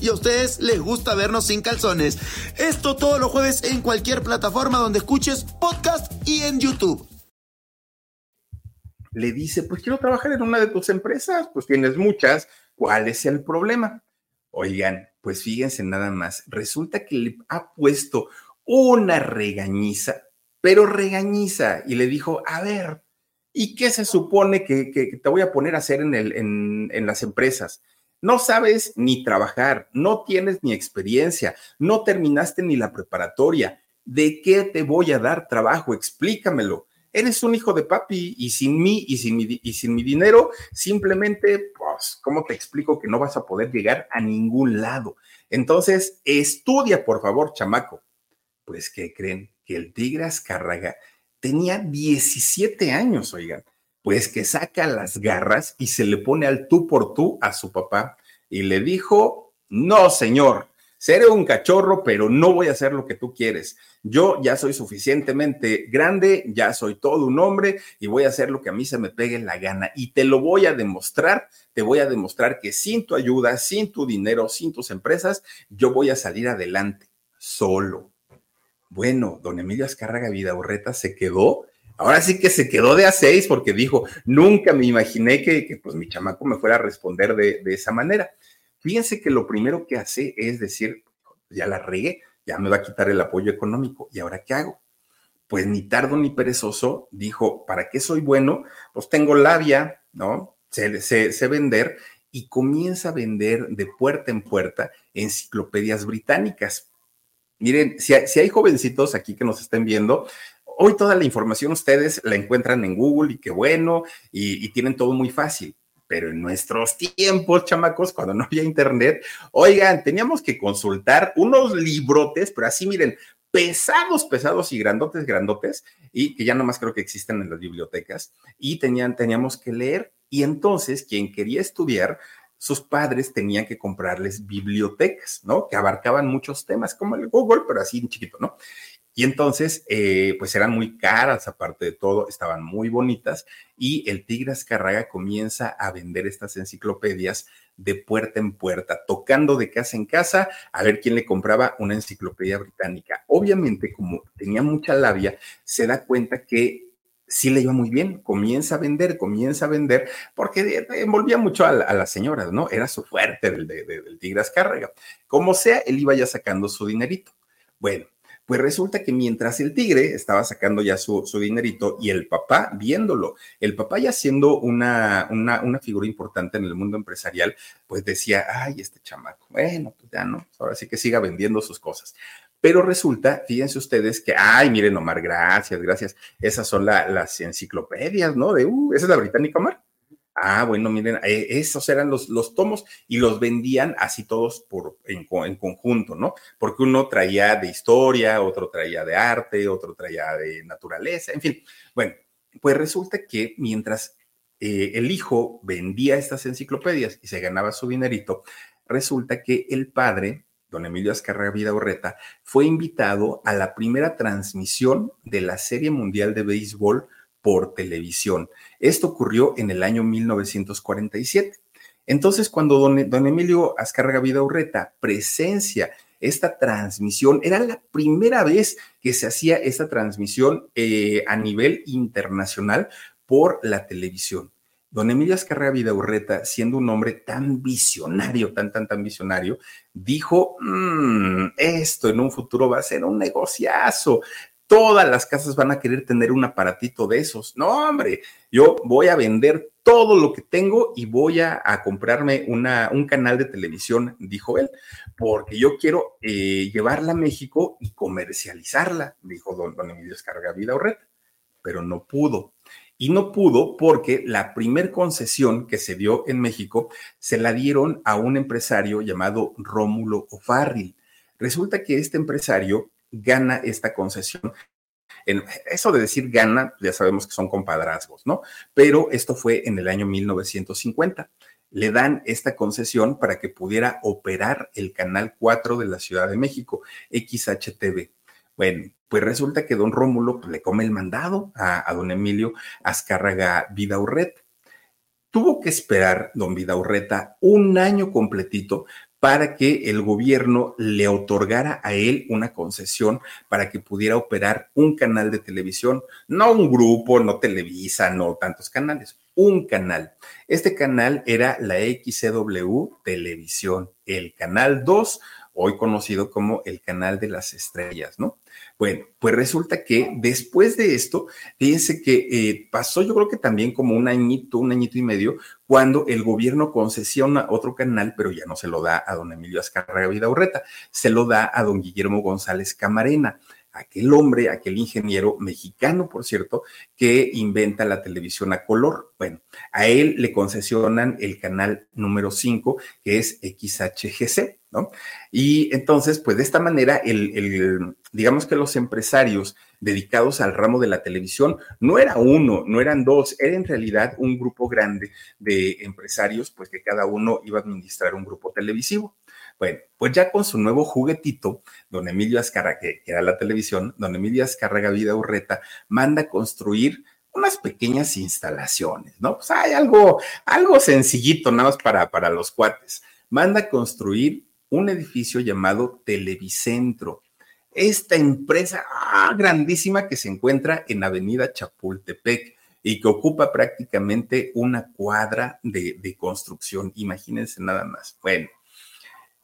y a ustedes les gusta vernos sin calzones. Esto todos los jueves en cualquier plataforma donde escuches podcast y en YouTube. Le dice, pues quiero trabajar en una de tus empresas, pues tienes muchas, ¿cuál es el problema? Oigan, pues fíjense nada más, resulta que le ha puesto una regañiza, pero regañiza, y le dijo, a ver, ¿y qué se supone que, te voy a poner a hacer en, las empresas? No sabes ni trabajar, no tienes ni experiencia, no terminaste ni la preparatoria. ¿De qué te voy a dar trabajo? Explícamelo. Eres un hijo de papi y sin mí y sin mi, y sin mi dinero, simplemente, pues, ¿cómo te explico que no vas a poder llegar a ningún lado? Entonces, estudia, por favor, chamaco. Pues, ¿qué creen? Que el tigre Azcárraga tenía 17 años, oigan pues que saca las garras y se le pone al tú por tú a su papá y le dijo, no, señor, seré un cachorro, pero no voy a hacer lo que tú quieres. Yo ya soy suficientemente grande, ya soy todo un hombre y voy a hacer lo que a mí se me pegue la gana. Y te lo voy a demostrar, te voy a demostrar que sin tu ayuda, sin tu dinero, sin tus empresas, yo voy a salir adelante solo. Bueno, don Emilio Azcárraga Vidaurreta se quedó Ahora sí que se quedó de a seis porque dijo, nunca me imaginé que, pues mi chamaco me fuera a responder de, esa manera. Fíjense que lo primero que hace es decir, ya la regué, ya me va a quitar el apoyo económico. ¿Y ahora qué hago? Pues ni tardo ni perezoso dijo, ¿para qué soy bueno? Pues tengo labia, ¿no? Sé, sé, vender y comienza a vender de puerta en puerta enciclopedias británicas. Miren, si si hay, jovencitos aquí que nos estén viendo, hoy toda la información ustedes la encuentran en Google y qué bueno, y, tienen todo muy fácil. Pero en nuestros tiempos, chamacos, cuando no había internet, oigan, teníamos que consultar unos librotes, pero así miren, pesados, pesados y grandotes, grandotes, y que ya nomás creo que existen en las bibliotecas, y tenían, teníamos que leer. Y entonces, quien quería estudiar, sus padres tenían que comprarles bibliotecas, ¿no? Que abarcaban muchos temas, como el Google, pero así chiquito, ¿no? Y entonces, eh, pues eran muy caras, aparte de todo, estaban muy bonitas. Y el Tigre Azcarraga comienza a vender estas enciclopedias de puerta en puerta, tocando de casa en casa a ver quién le compraba una enciclopedia británica. Obviamente, como tenía mucha labia, se da cuenta que sí le iba muy bien, comienza a vender, comienza a vender, porque envolvía mucho a, las señoras, ¿no? Era su fuerte del, del Tigre Azcárraga. Como sea, él iba ya sacando su dinerito. Bueno, Pues resulta que mientras el tigre estaba sacando ya su, su dinerito y el papá viéndolo, el papá ya siendo una, una, una, figura importante en el mundo empresarial, pues decía, ay, este chamaco, bueno, pues ya no, ahora sí que siga vendiendo sus cosas. Pero resulta, fíjense ustedes que, ay, miren, Omar, gracias, gracias. Esas son las enciclopedias, ¿no? De, uh, esa es la británica, Omar. Ah, bueno, miren, eh, esos eran los, los tomos y los vendían así todos por, en, en, conjunto, ¿no? Porque uno traía de historia, otro traía de arte, otro traía de naturaleza, en fin. Bueno, pues resulta que mientras eh, el hijo vendía estas enciclopedias y se ganaba su dinerito, resulta que el padre don Emilio Azcárraga Vidaurreta, fue invitado a la primera transmisión de la Serie Mundial de Béisbol por televisión. Esto ocurrió en el año 1947. Entonces, cuando don, don Emilio Azcárraga Vidaurreta presencia esta transmisión, era la primera vez que se hacía esta transmisión eh, a nivel internacional por la televisión. Don Emilio Azcárraga Vidaurreta, siendo un hombre tan visionario, tan, tan, tan visionario, dijo, mmm, esto en un futuro va a ser un negociazo. Todas las casas van a querer tener un aparatito de esos. No, hombre, yo voy a vender todo lo que tengo y voy a, comprarme una, un canal de televisión, dijo él, porque yo quiero eh, llevarla a México y comercializarla, dijo don, don Emilio Azcárraga Vidaurreta, pero no pudo y no pudo porque la primer concesión que se dio en México se la dieron a un empresario llamado Rómulo O'Farrill. Resulta que este empresario gana esta concesión. En, eso de decir gana, ya sabemos que son compadrazgos, ¿no? Pero esto fue en el año 1950. Le dan esta concesión para que pudiera operar el Canal 4 de la Ciudad de México, XHTV. Bueno, pues resulta que don Rómulo pues, le come el mandado a, don Emilio Azcárraga Vidaurreta. Tuvo que esperar don Vidaurreta un año completito para que el gobierno le otorgara a él una concesión para que pudiera operar un canal de televisión, no un grupo, no Televisa, no tantos canales, un canal. Este canal era la XCW Televisión, el canal 2, hoy conocido como el canal de las estrellas, ¿no? Bueno, pues resulta que después de esto, fíjense que eh, pasó yo creo que también como un añito, un añito y medio, cuando el gobierno concesiona otro canal, pero ya no se lo da a don Emilio Azcárraga Vidaurreta, se lo da a don Guillermo González Camarena aquel hombre, aquel ingeniero mexicano, por cierto, que inventa la televisión a color. Bueno, a él le concesionan el canal número 5, que es XHGC, ¿no? Y entonces, pues de esta manera, el, el, digamos que los empresarios dedicados al ramo de la televisión no era uno, no eran dos, era en realidad un grupo grande de empresarios, pues que cada uno iba a administrar un grupo televisivo. Bueno, pues ya con su nuevo juguetito, don Emilio Azcárraga, que, era la televisión, don Emilio Azcárraga Vida Urreta manda construir unas pequeñas instalaciones, ¿no? Pues hay algo, algo sencillito, nada más para, para los cuates. Manda construir un edificio llamado Televicentro. Esta empresa ah, grandísima que se encuentra en Avenida Chapultepec y que ocupa prácticamente una cuadra de, de construcción. Imagínense nada más. Bueno,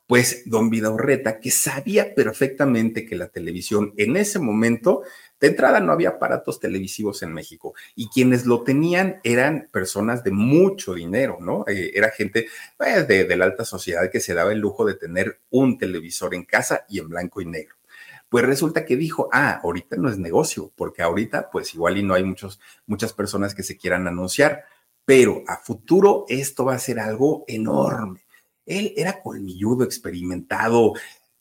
pues don Vidaurreta, que sabía perfectamente que la televisión en ese momento, de entrada no había aparatos televisivos en México y quienes lo tenían eran personas de mucho dinero, ¿no? Eh, era gente pues, de, de la alta sociedad que se daba el lujo de tener un televisor en casa y en blanco y negro. Pues resulta que dijo, ah, ahorita no es negocio, porque ahorita pues igual y no hay muchos, muchas personas que se quieran anunciar, pero a futuro esto va a ser algo enorme él era colmilludo, experimentado,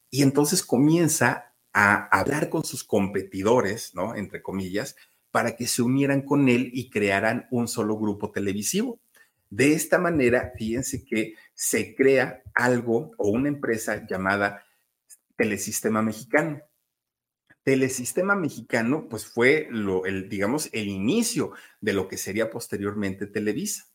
y entonces comienza a hablar con sus competidores, ¿no? Entre comillas, para que se unieran con él y crearan un solo grupo televisivo. De esta manera, fíjense que se crea algo o una empresa llamada Telesistema Mexicano. Telesistema Mexicano, pues fue lo, el, digamos, el inicio de lo que sería posteriormente Televisa.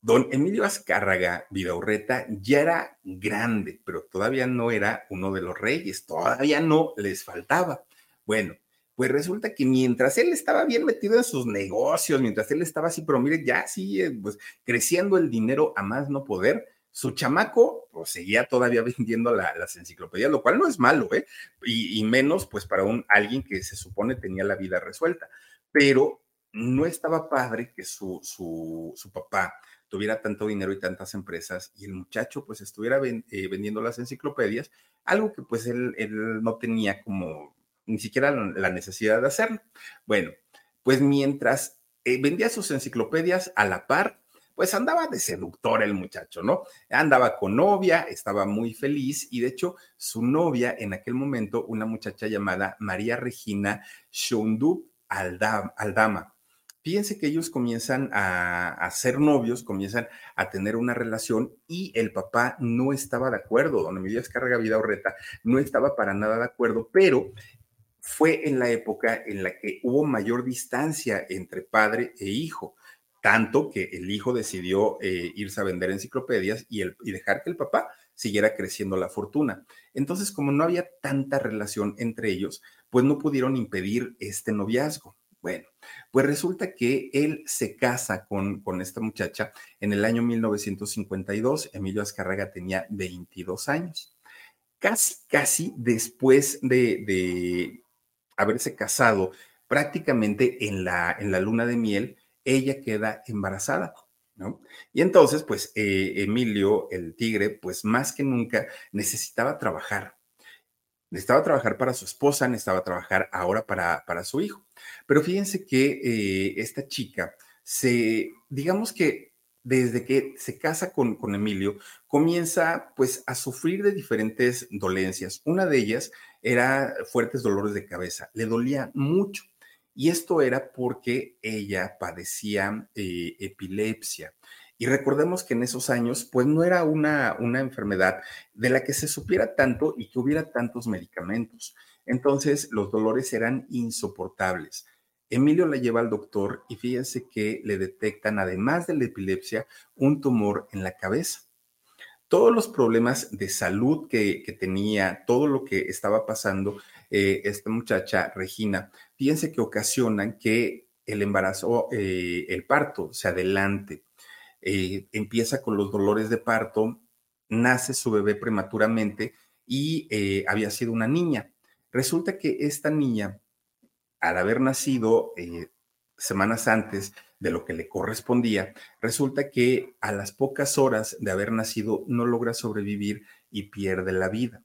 Don Emilio Azcárraga Vidaurreta ya era grande, pero todavía no era uno de los reyes, todavía no les faltaba. Bueno, pues resulta que mientras él estaba bien metido en sus negocios, mientras él estaba así, pero mire, ya sí, eh, pues creciendo el dinero a más no poder, Su chamaco pues, seguía todavía vendiendo las enciclopedias, lo cual no es malo, ¿eh? Y, menos pues para un alguien que se supone tenía la vida resuelta. Pero no estaba padre que su, su, su papá tuviera tanto dinero y tantas empresas y el muchacho pues estuviera eh, vendiendo las enciclopedias, algo que pues él, no tenía como ni siquiera la necesidad de hacerlo. Bueno, pues mientras eh, vendía sus enciclopedias a la par, pues andaba de seductor el muchacho, ¿no? Andaba con novia, estaba muy feliz y de hecho su novia en aquel momento, una muchacha llamada María Regina Shundu Aldama, Fíjense que ellos comienzan a, ser novios, comienzan a tener una relación y el papá no estaba de acuerdo. Don Emilio Escarga Vida Orreta no estaba para nada de acuerdo, pero fue en la época en la que hubo mayor distancia entre padre e hijo, tanto que el hijo decidió eh, irse a vender enciclopedias y dejar que el papá siguiera creciendo la fortuna. Entonces, como no había tanta relación entre ellos, pues no pudieron impedir este noviazgo. Bueno, pues resulta que él se casa con, con esta muchacha en el año 1952. Emilio Azcárraga tenía 22 años. Casi, casi después de, haberse casado, prácticamente en la, en la luna de miel, ella queda embarazada. ¿No? Y entonces, pues eh, Emilio, el tigre, pues más que nunca necesitaba trabajar, necesitaba trabajar para su esposa, necesitaba trabajar ahora para, para su hijo. Pero fíjense que eh, esta chica se, digamos que desde que se casa con, con, Emilio, comienza pues a sufrir de diferentes dolencias. Una de ellas era fuertes dolores de cabeza, le dolía mucho. Y esto era porque ella padecía eh, epilepsia. Y recordemos que en esos años, pues no era una, una enfermedad de la que se supiera tanto y que hubiera tantos medicamentos. Entonces, los dolores eran insoportables. Emilio la lleva al doctor y fíjense que le detectan, además de la epilepsia, un tumor en la cabeza. Todos los problemas de salud que, tenía, todo lo que estaba pasando eh, esta muchacha, Regina, fíjense que ocasionan que el embarazo, eh, el parto se adelante. Eh, empieza con los dolores de parto, nace su bebé prematuramente y eh, había sido una niña. Resulta que esta niña, al haber nacido eh, semanas antes de lo que le correspondía, resulta que a las pocas horas de haber nacido no logra sobrevivir y pierde la vida.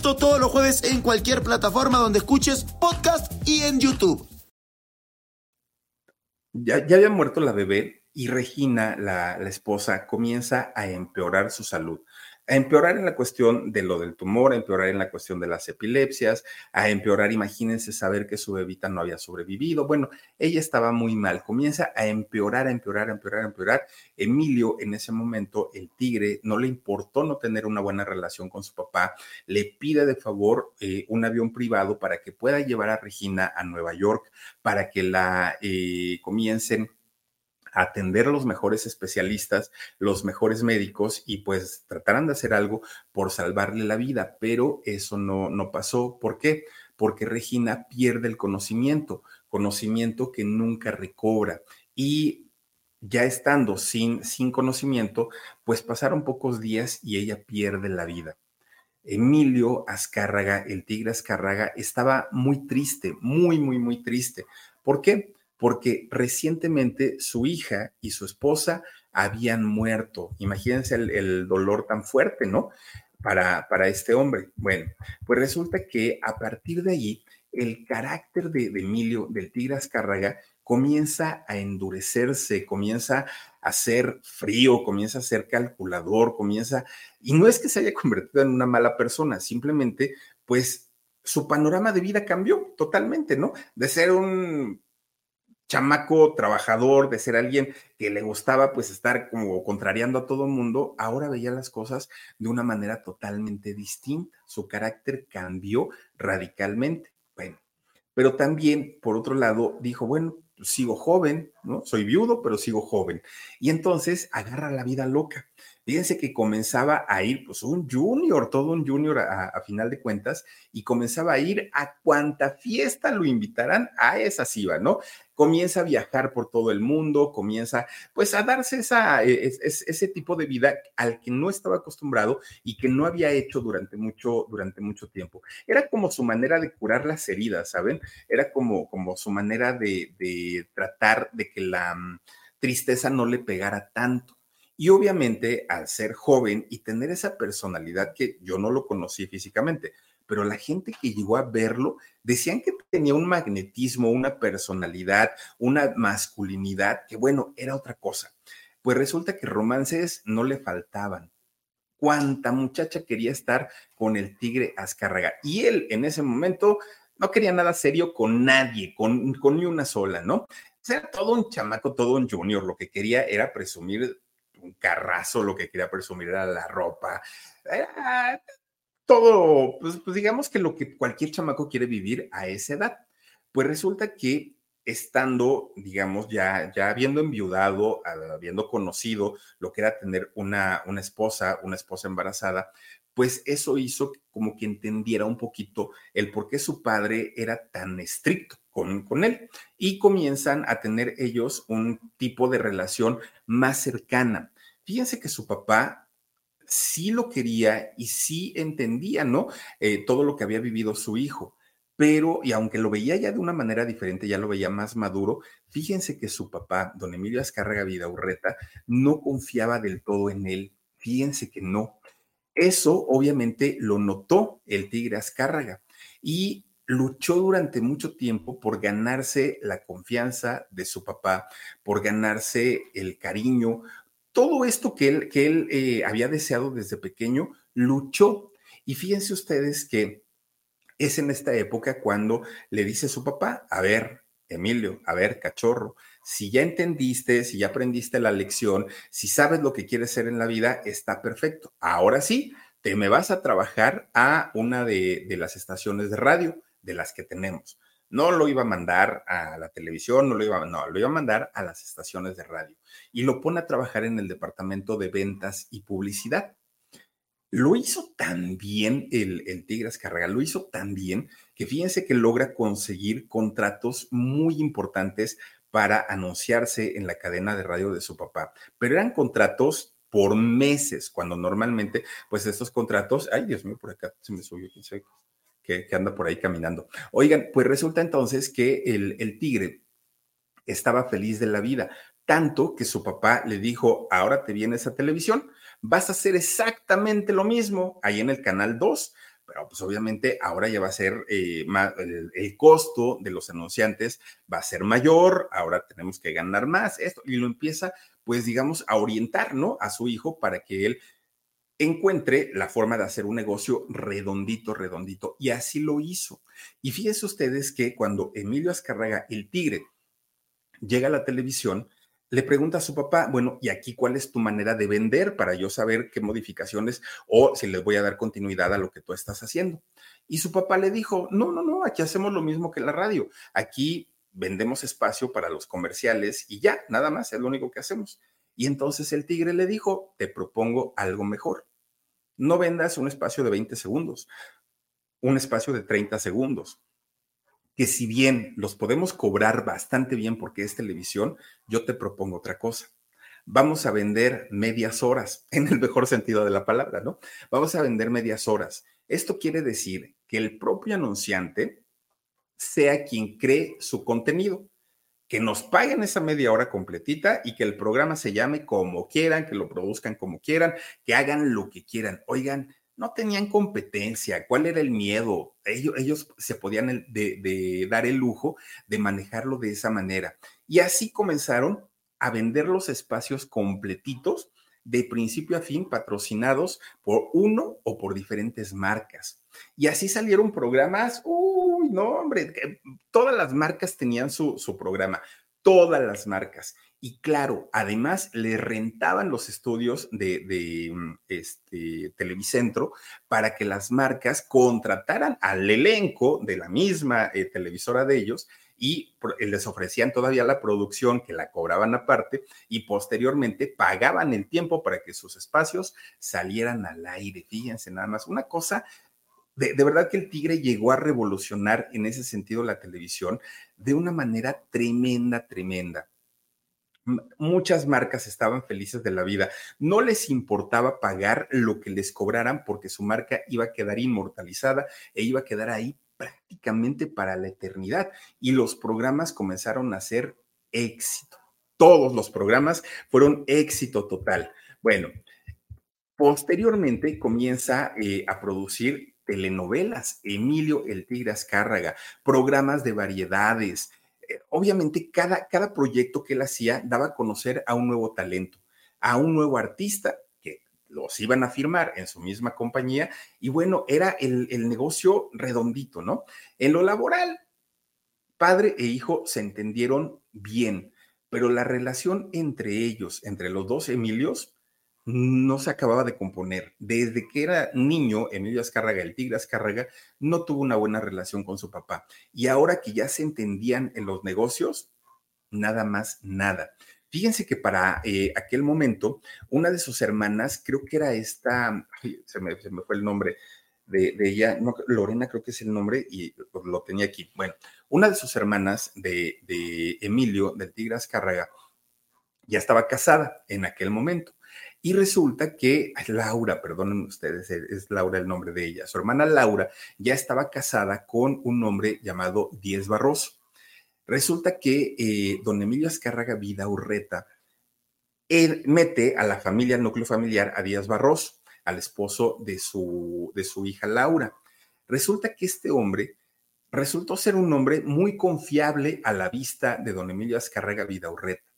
Esto todos los jueves en cualquier plataforma donde escuches podcast y en YouTube. Ya, ya había muerto la bebé y Regina, la, la esposa, comienza a empeorar su salud a empeorar en la cuestión de lo del tumor, a empeorar en la cuestión de las epilepsias, a empeorar, imagínense saber que su bebita no había sobrevivido. Bueno, ella estaba muy mal, comienza a empeorar, a empeorar, a empeorar, a empeorar. Emilio en ese momento, el tigre, no le importó no tener una buena relación con su papá, le pide de favor eh, un avión privado para que pueda llevar a Regina a Nueva York, para que la eh, comiencen atender a los mejores especialistas, los mejores médicos y pues trataran de hacer algo por salvarle la vida, pero eso no, no pasó. ¿Por qué? Porque Regina pierde el conocimiento, conocimiento que nunca recobra y ya estando sin, sin conocimiento, pues pasaron pocos días y ella pierde la vida. Emilio Azcárraga, el tigre Azcárraga, estaba muy triste, muy, muy, muy triste. ¿Por qué? Porque recientemente su hija y su esposa habían muerto. Imagínense el, dolor tan fuerte, ¿no? Para, para, este hombre. Bueno, pues resulta que a partir de allí, el carácter de, Emilio, del Tigre Azcárraga, comienza a endurecerse, comienza a ser frío, comienza a ser calculador, comienza, y no es que se haya convertido en una mala persona, simplemente, pues, su panorama de vida cambió totalmente, ¿no? De ser un chamaco trabajador, de ser alguien que le gustaba pues estar como contrariando a todo el mundo, ahora veía las cosas de una manera totalmente distinta. Su carácter cambió radicalmente. Bueno, pero también, por otro lado, dijo, bueno, sigo joven, ¿no? Soy viudo, pero sigo joven. Y entonces agarra la vida loca. Fíjense que comenzaba a ir, pues un junior, todo un junior a, final de cuentas, y comenzaba a ir a cuanta fiesta lo invitaran, a esa iba, ¿no? Comienza a viajar por todo el mundo, comienza pues a darse esa, e, ese tipo de vida al que no estaba acostumbrado y que no había hecho durante mucho, durante mucho tiempo. Era como su manera de curar las heridas, ¿saben? Era como, como su manera de, de tratar de que la mm, tristeza no le pegara tanto. Y obviamente al ser joven y tener esa personalidad que yo no lo conocí físicamente, pero la gente que llegó a verlo decían que tenía un magnetismo, una personalidad, una masculinidad, que bueno, era otra cosa. Pues resulta que romances no le faltaban. Cuánta muchacha quería estar con el tigre Azcárraga. Y él en ese momento no quería nada serio con nadie, con, con ni una sola, ¿no? Era todo un chamaco, todo un junior. Lo que quería era presumir un carrazo, lo que quería presumir era la ropa, todo, pues, pues, digamos que lo que cualquier chamaco quiere vivir a esa edad. Pues resulta que estando, digamos, ya, ya habiendo enviudado, habiendo conocido lo que era tener una, una esposa, una esposa embarazada, pues eso hizo como que entendiera un poquito el por qué su padre era tan estricto con, él. Y comienzan a tener ellos un tipo de relación más cercana. Fíjense que su papá sí lo quería y sí entendía, ¿no? Eh, todo lo que había vivido su hijo. Pero, y aunque lo veía ya de una manera diferente, ya lo veía más maduro, fíjense que su papá, don Emilio Azcárraga Vidaurreta, no confiaba del todo en él. Fíjense que no. Eso obviamente lo notó el tigre Azcárraga y luchó durante mucho tiempo por ganarse la confianza de su papá, por ganarse el cariño, todo esto que él, que él eh, había deseado desde pequeño, luchó. Y fíjense ustedes que es en esta época cuando le dice a su papá, a ver, Emilio, a ver, cachorro, si ya entendiste, si ya aprendiste la lección, si sabes lo que quieres ser en la vida, está perfecto. Ahora sí, te me vas a trabajar a una de, de las estaciones de radio de las que tenemos. No lo iba a mandar a la televisión, no lo iba, no, lo iba a mandar a las estaciones de radio y lo pone a trabajar en el departamento de ventas y publicidad. Lo hizo tan bien el, el Tigres Carrega, lo hizo tan bien que fíjense que logra conseguir contratos muy importantes para anunciarse en la cadena de radio de su papá, pero eran contratos por meses, cuando normalmente, pues estos contratos, ay Dios mío, por acá se me subió, quién sabe que, anda por ahí caminando. Oigan, pues resulta entonces que el, tigre estaba feliz de la vida, tanto que su papá le dijo, ahora te vienes a televisión, vas a hacer exactamente lo mismo ahí en el canal 2, pero pues obviamente ahora ya va a ser eh, más, el, el, costo de los anunciantes va a ser mayor, ahora tenemos que ganar más, esto, y lo empieza pues digamos a orientar, ¿no? A su hijo para que él encuentre la forma de hacer un negocio redondito, redondito. Y así lo hizo. Y fíjense ustedes que cuando Emilio Azcarraga, el tigre, llega a la televisión, le pregunta a su papá, bueno, ¿y aquí cuál es tu manera de vender para yo saber qué modificaciones o si les voy a dar continuidad a lo que tú estás haciendo? Y su papá le dijo, no, no, no, aquí hacemos lo mismo que la radio. Aquí vendemos espacio para los comerciales y ya, nada más, es lo único que hacemos. Y entonces el tigre le dijo, te propongo algo mejor no vendas un espacio de 20 segundos, un espacio de 30 segundos, que si bien los podemos cobrar bastante bien porque es televisión, yo te propongo otra cosa. Vamos a vender medias horas, en el mejor sentido de la palabra, ¿no? Vamos a vender medias horas. Esto quiere decir que el propio anunciante sea quien cree su contenido que nos paguen esa media hora completita y que el programa se llame como quieran, que lo produzcan como quieran, que hagan lo que quieran. Oigan, no tenían competencia, ¿cuál era el miedo? Ellos, ellos se podían de, de dar el lujo de manejarlo de esa manera. Y así comenzaron a vender los espacios completitos de principio a fin patrocinados por uno o por diferentes marcas. Y así salieron programas, uy, no, hombre, todas las marcas tenían su, su programa. todas las marcas. Y claro, además le rentaban los estudios de, mm, este, Televicentro para que las marcas contrataran al elenco de la misma eh, televisora de ellos y eh, les ofrecían todavía la producción que la cobraban aparte y posteriormente pagaban el tiempo para que sus espacios salieran al aire. Fíjense nada más, una cosa de, de, verdad que el Tigre llegó a revolucionar en ese sentido la televisión de una manera tremenda, tremenda muchas marcas estaban felices de la vida. No les importaba pagar lo que les cobraran porque su marca iba a quedar inmortalizada e iba a quedar ahí prácticamente para la eternidad. Y los programas comenzaron a ser éxito. Todos los programas fueron éxito total. Bueno, posteriormente comienza eh, a producir telenovelas, Emilio El Tigre Azcárraga, programas de variedades, obviamente cada, cada proyecto que él hacía daba a conocer a un nuevo talento, a un nuevo artista los iban a firmar en su misma compañía y bueno, era el, el negocio redondito, ¿no? En lo laboral, padre e hijo se entendieron bien, pero la relación entre ellos, entre los dos Emilios, no se acababa de componer. Desde que era niño, Emilio Azcárraga, el tigre Azcárraga, no tuvo una buena relación con su papá. Y ahora que ya se entendían en los negocios, nada más, nada. Fíjense que para eh, aquel momento, una de sus hermanas, creo que era esta, se, me, fue el nombre de, ella, Lorena creo que es el nombre y lo, tenía aquí. Bueno, una de sus hermanas de, de Emilio, del Tigre Azcárraga, ya estaba casada en aquel momento. Y resulta que Laura, perdonen ustedes, es Laura el nombre de ella, su hermana Laura ya estaba casada con un hombre llamado Diez Barroso. Resulta que eh, don Emilio Azcárraga Vida Urreta él mete a la familia, al núcleo familiar, a Díaz Barroso, al esposo de su, de su hija Laura. Resulta que este hombre resultó ser un hombre muy confiable a la vista de don Emilio Azcárraga Urreta,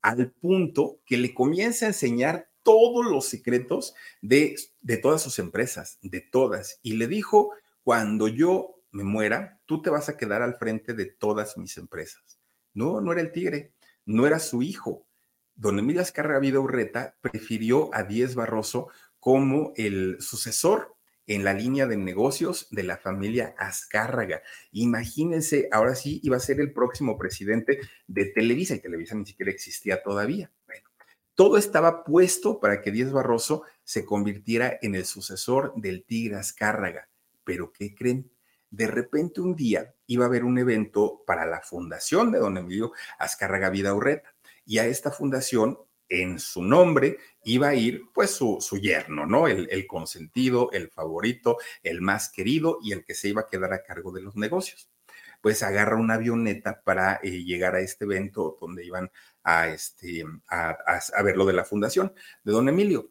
al punto que le comienza a enseñar todos los secretos de, de todas sus empresas, de todas. Y le dijo, cuando yo me muera, tú te vas a quedar al frente de todas mis empresas. No, no era el tigre, no era su hijo. Don Emilio Azcárraga Vida Urreta prefirió a Díez Barroso como el sucesor en la línea de negocios de la familia Azcárraga. Imagínense, ahora sí iba a ser el próximo presidente de Televisa y Televisa ni siquiera existía todavía. Bueno, todo estaba puesto para que Díaz Barroso se convirtiera en el sucesor del Tigre Azcárraga. Pero ¿qué creen? De repente un día iba a haber un evento para la fundación de don Emilio Azcárraga Vida Urreta. Y a esta fundación, en su nombre, iba a ir pues su, su yerno, ¿no? El, el, consentido, el favorito, el más querido y el que se iba a quedar a cargo de los negocios. Pues agarra una avioneta para eh, llegar a este evento donde iban a, este, a, a, ver lo de la fundación de don Emilio.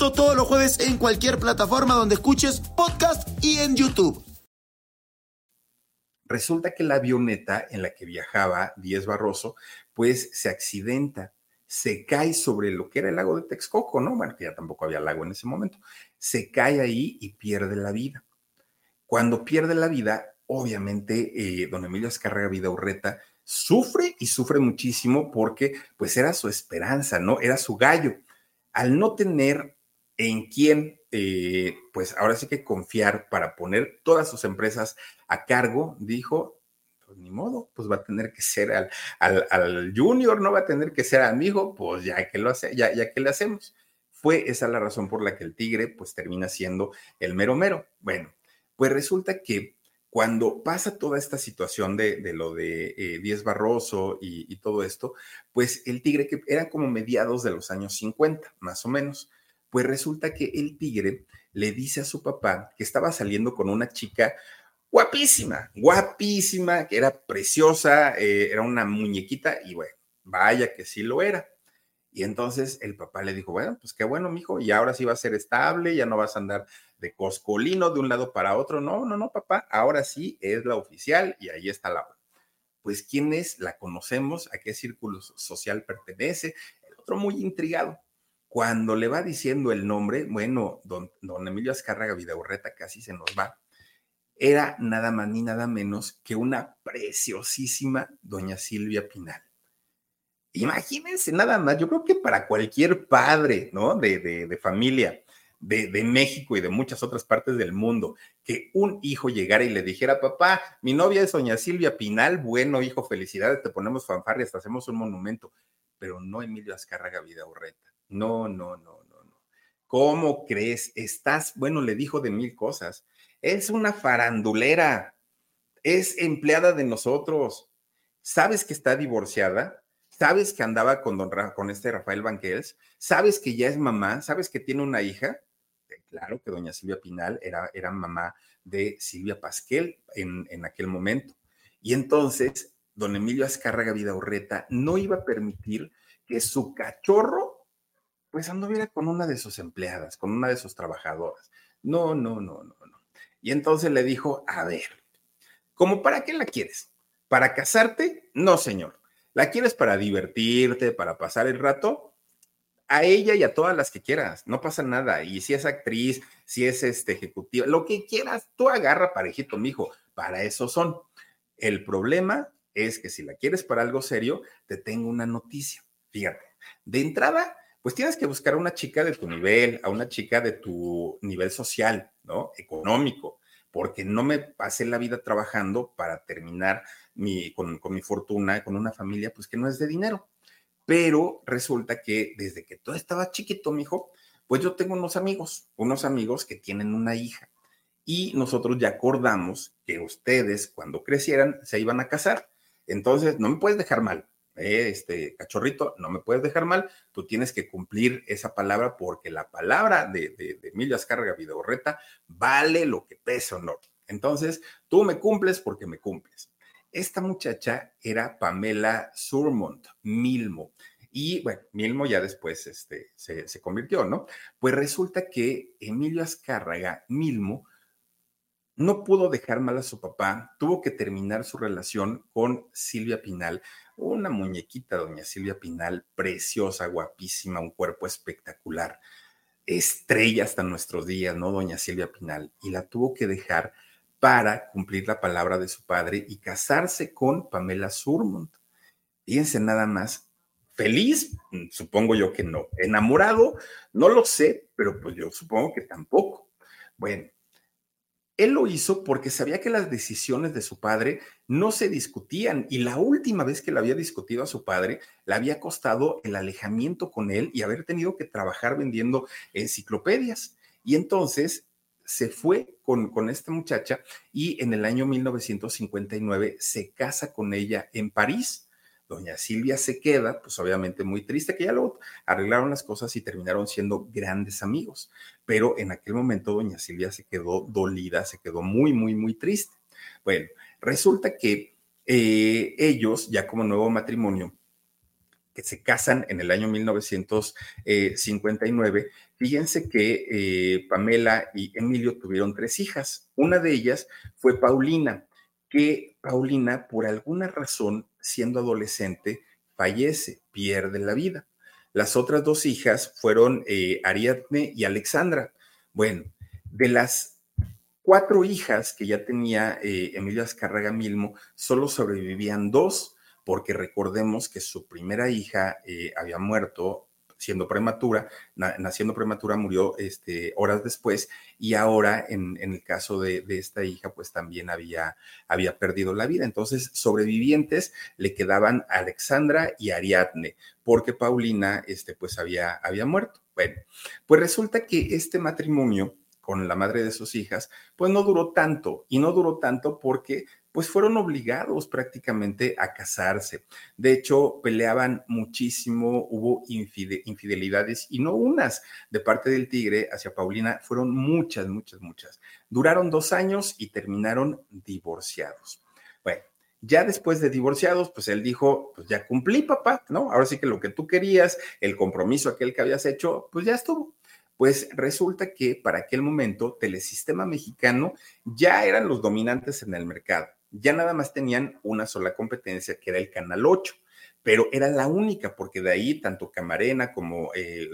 Todos los jueves en cualquier plataforma donde escuches podcast y en YouTube. Resulta que la avioneta en la que viajaba Díez Barroso, pues se accidenta, se cae sobre lo que era el lago de Texcoco, ¿no? Bueno, que ya tampoco había lago en ese momento. Se cae ahí y pierde la vida. Cuando pierde la vida, obviamente, eh, don Emilio Escarrega Vida Urreta sufre y sufre muchísimo porque pues era su esperanza, ¿no? Era su gallo. Al no tener en quién, eh, pues ahora sí que confiar para poner todas sus empresas a cargo, dijo, pues ni modo, pues va a tener que ser al, al, junior, no va a tener que ser amigo, pues ya que lo hace, ya, ya que le hacemos. Fue esa la razón por la que el tigre pues termina siendo el mero mero. Bueno, pues resulta que cuando pasa toda esta situación de, de lo de eh, Díez Barroso y, y, todo esto, pues el tigre que era como mediados de los años 50, más o menos, pues resulta que el tigre le dice a su papá que estaba saliendo con una chica guapísima, guapísima, que era preciosa, eh, era una muñequita y bueno, vaya que sí lo era. Y entonces el papá le dijo, bueno, pues qué bueno, mijo, y ahora sí va a ser estable, ya no vas a andar de coscolino de un lado para otro. No, no, no, papá, ahora sí es la oficial y ahí está la Pues quién es, la conocemos, a qué círculo social pertenece. El otro muy intrigado. Cuando le va diciendo el nombre, bueno, don, don Emilio Azcárraga Vidaurreta casi se nos va. Era nada más ni nada menos que una preciosísima doña Silvia Pinal Imagínense nada más, yo creo que para cualquier padre, ¿no? De, de, familia de, de, México y de muchas otras partes del mundo, que un hijo llegara y le dijera, papá, mi novia es doña Silvia Pinal, bueno, hijo, felicidades, te ponemos fanfarrias, te hacemos un monumento, pero no Emilio Azcárraga Vidaurreta. No, no, no, no, no. ¿Cómo crees? Estás, bueno, le dijo de mil cosas. Es una farandulera, es empleada de nosotros. ¿Sabes que está divorciada? sabes que andaba con, don con este Rafael Banquels, sabes que ya es mamá, sabes que tiene una hija. Eh, claro que doña Silvia Pinal era, era mamá de Silvia Pasquel en, en aquel momento. Y entonces, don Emilio Azcárraga Vidaurreta no iba a permitir que su cachorro pues anduviera con una de sus empleadas, con una de sus trabajadoras. No, no, no, no, no. Y entonces le dijo, a ver, ¿cómo para qué la quieres? ¿Para casarte? No, señor. ¿La quieres para divertirte, para pasar el rato? A ella y a todas las que quieras, no pasa nada. Y si es actriz, si es este, ejecutiva, lo que quieras, tú agarra parejito, mijo, para eso son. El problema es que si la quieres para algo serio, te tengo una noticia. Fíjate, de entrada, pues tienes que buscar a una chica de tu nivel, a una chica de tu nivel social, ¿no? Económico, porque no me pasé la vida trabajando para terminar con, mi fortuna, con una familia, pues que no es de dinero. Pero resulta que desde que todo estaba chiquito, mi hijo, pues yo tengo unos amigos, unos amigos que tienen una hija. Y nosotros ya acordamos que ustedes, cuando crecieran, se iban a casar. Entonces, no me puedes dejar mal, ¿eh? este cachorrito, no me puedes dejar mal. Tú tienes que cumplir esa palabra porque la palabra de, Emilio Azcárraga Videorreta vale lo que pesa honor. Entonces, tú me cumples porque me cumples. Esta muchacha era Pamela Surmont, Milmo. Y bueno, Milmo ya después este, se, convirtió, ¿no? Pues resulta que Emilio Azcárraga, Milmo, no pudo dejar mal a su papá, tuvo que terminar su relación con Silvia Pinal, una muñequita, doña Silvia Pinal, preciosa, guapísima, un cuerpo espectacular, estrella hasta nuestros días, ¿no? Doña Silvia Pinal, y la tuvo que dejar para cumplir la palabra de su padre y casarse con Pamela Surmont. Fíjense nada más, feliz, mm, supongo yo que no. Enamorado, no lo sé, pero pues yo supongo que tampoco. Bueno, él lo hizo porque sabía que las decisiones de su padre no se discutían y la última vez que le había discutido a su padre le había costado el alejamiento con él y haber tenido que trabajar vendiendo enciclopedias. Y entonces se fue con, con esta muchacha y en el año 1959 se casa con ella en París. Doña Silvia se queda, pues obviamente muy triste, que ya luego arreglaron las cosas y terminaron siendo grandes amigos. Pero en aquel momento doña Silvia se quedó dolida, se quedó muy, muy, muy triste. Bueno, resulta que eh, ellos, ya como nuevo matrimonio, que se casan en el año 1959, fíjense que eh, Pamela y Emilio tuvieron tres hijas. Una de ellas fue Paulina, que Paulina, por alguna razón, siendo adolescente, fallece, pierde la vida. Las otras dos hijas fueron eh, Ariadne y Alexandra. Bueno, de las cuatro hijas que ya tenía eh, Emilio Milmo, solo sobrevivían dos porque recordemos que su primera hija eh, había muerto siendo prematura, naciendo prematura, murió este, horas después y ahora en, el caso de, esta hija, pues también había, había perdido la vida. Entonces, sobrevivientes le quedaban Alexandra y Ariadne, porque Paulina, este, pues había, había muerto. Bueno, pues resulta que este matrimonio con la madre de sus hijas, pues no duró tanto y no duró tanto porque pues fueron obligados prácticamente a casarse. De hecho, peleaban muchísimo, hubo infidelidades y no unas de parte del tigre hacia Paulina, fueron muchas, muchas, muchas. Duraron dos años y terminaron divorciados. Bueno, Ya después de divorciados, pues él dijo, pues ya cumplí, papá, ¿no? Ahora sí que lo que tú querías, el compromiso aquel que habías hecho, pues ya estuvo. Pues resulta que para aquel momento Telesistema Mexicano ya eran los dominantes en el mercado. Ya nada más tenían una sola competencia, que era el Canal 8 pero era la única, porque de ahí tanto Camarena como eh,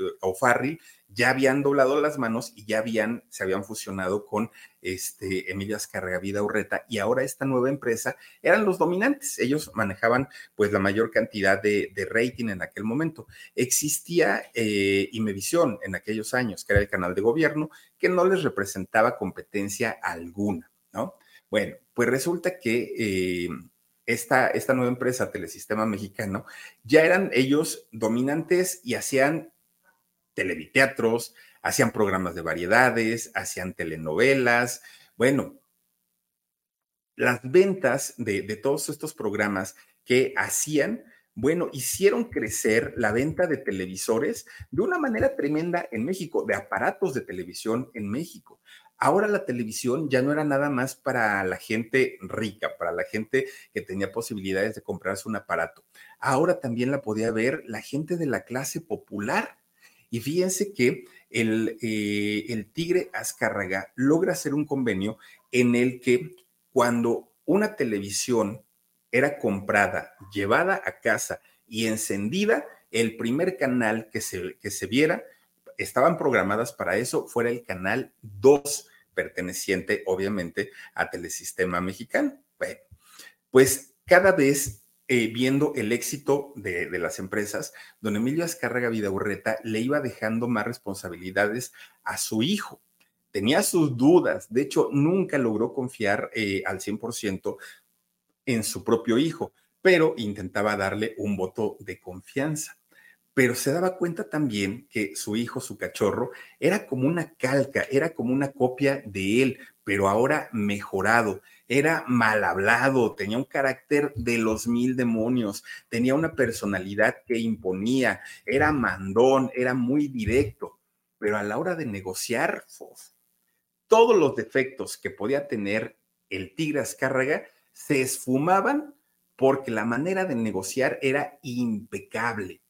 ya habían doblado las manos y ya habían, se habían fusionado con este, Emilio Vida Urreta y ahora esta nueva empresa eran los dominantes. Ellos manejaban pues la mayor cantidad de, rating en aquel momento. Existía eh, Imevisión en aquellos años, que era el canal de gobierno, que no les representaba competencia alguna, ¿no? Bueno, pues resulta que... Eh, esta, esta nueva empresa, Telesistema Mexicano, ya eran ellos dominantes y hacían televiteatros, hacían programas de variedades, hacían telenovelas. Bueno, las ventas de, de todos estos programas que hacían, bueno, hicieron crecer la venta de televisores de una manera tremenda en México, de aparatos de televisión en México. Ahora la televisión ya no era nada más para la gente rica, para la gente que tenía posibilidades de comprarse un aparato. Ahora también la podía ver la gente de la clase popular. Y fíjense que el, eh, Tigre Azcárraga logra hacer un convenio en el que cuando una televisión era comprada, llevada a casa y encendida, el primer canal que se, que se viera estaban programadas para eso, fuera el canal 2, perteneciente obviamente a Telesistema Mexicano. Bueno, pues cada vez eh, viendo el éxito de, las empresas, don Emilio Azcárraga Vidaurreta le iba dejando más responsabilidades a su hijo. Tenía sus dudas, de hecho, nunca logró confiar eh, al 100% en su propio hijo, pero intentaba darle un voto de confianza pero se daba cuenta también que su hijo, su cachorro, era como una calca, era como una copia de él, pero ahora mejorado. Era mal hablado, tenía un carácter de los mil demonios, tenía una personalidad que imponía, era mandón, era muy directo, pero a la hora de negociar, todos los defectos que podía tener el tigre Azcárraga se esfumaban porque la manera de negociar era impecable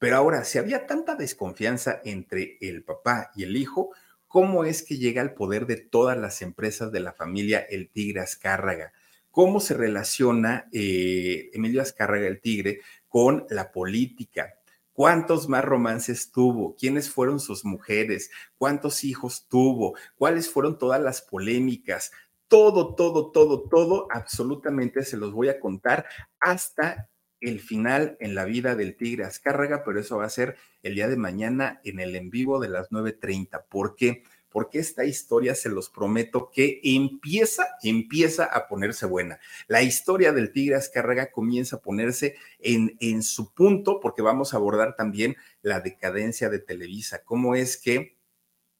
pero ahora, si había tanta desconfianza entre el papá y el hijo, ¿cómo es que llega al poder de todas las empresas de la familia el Tigre Azcárraga? ¿Cómo se relaciona eh, Emilio Azcárraga el Tigre con la política? ¿Cuántos más romances tuvo? ¿Quiénes fueron sus mujeres? ¿Cuántos hijos tuvo? ¿Cuáles fueron todas las polémicas? Todo, todo, todo, todo, absolutamente se los voy a contar hasta el final en la vida del Tigre Azcárraga, pero eso va a ser el día de mañana en el en vivo de las 9.30. ¿Por qué? Porque esta historia, se los prometo, que empieza, empieza a ponerse buena. La historia del Tigre Azcárraga comienza a ponerse en, en su punto, porque vamos a abordar también la decadencia de Televisa. ¿Cómo es que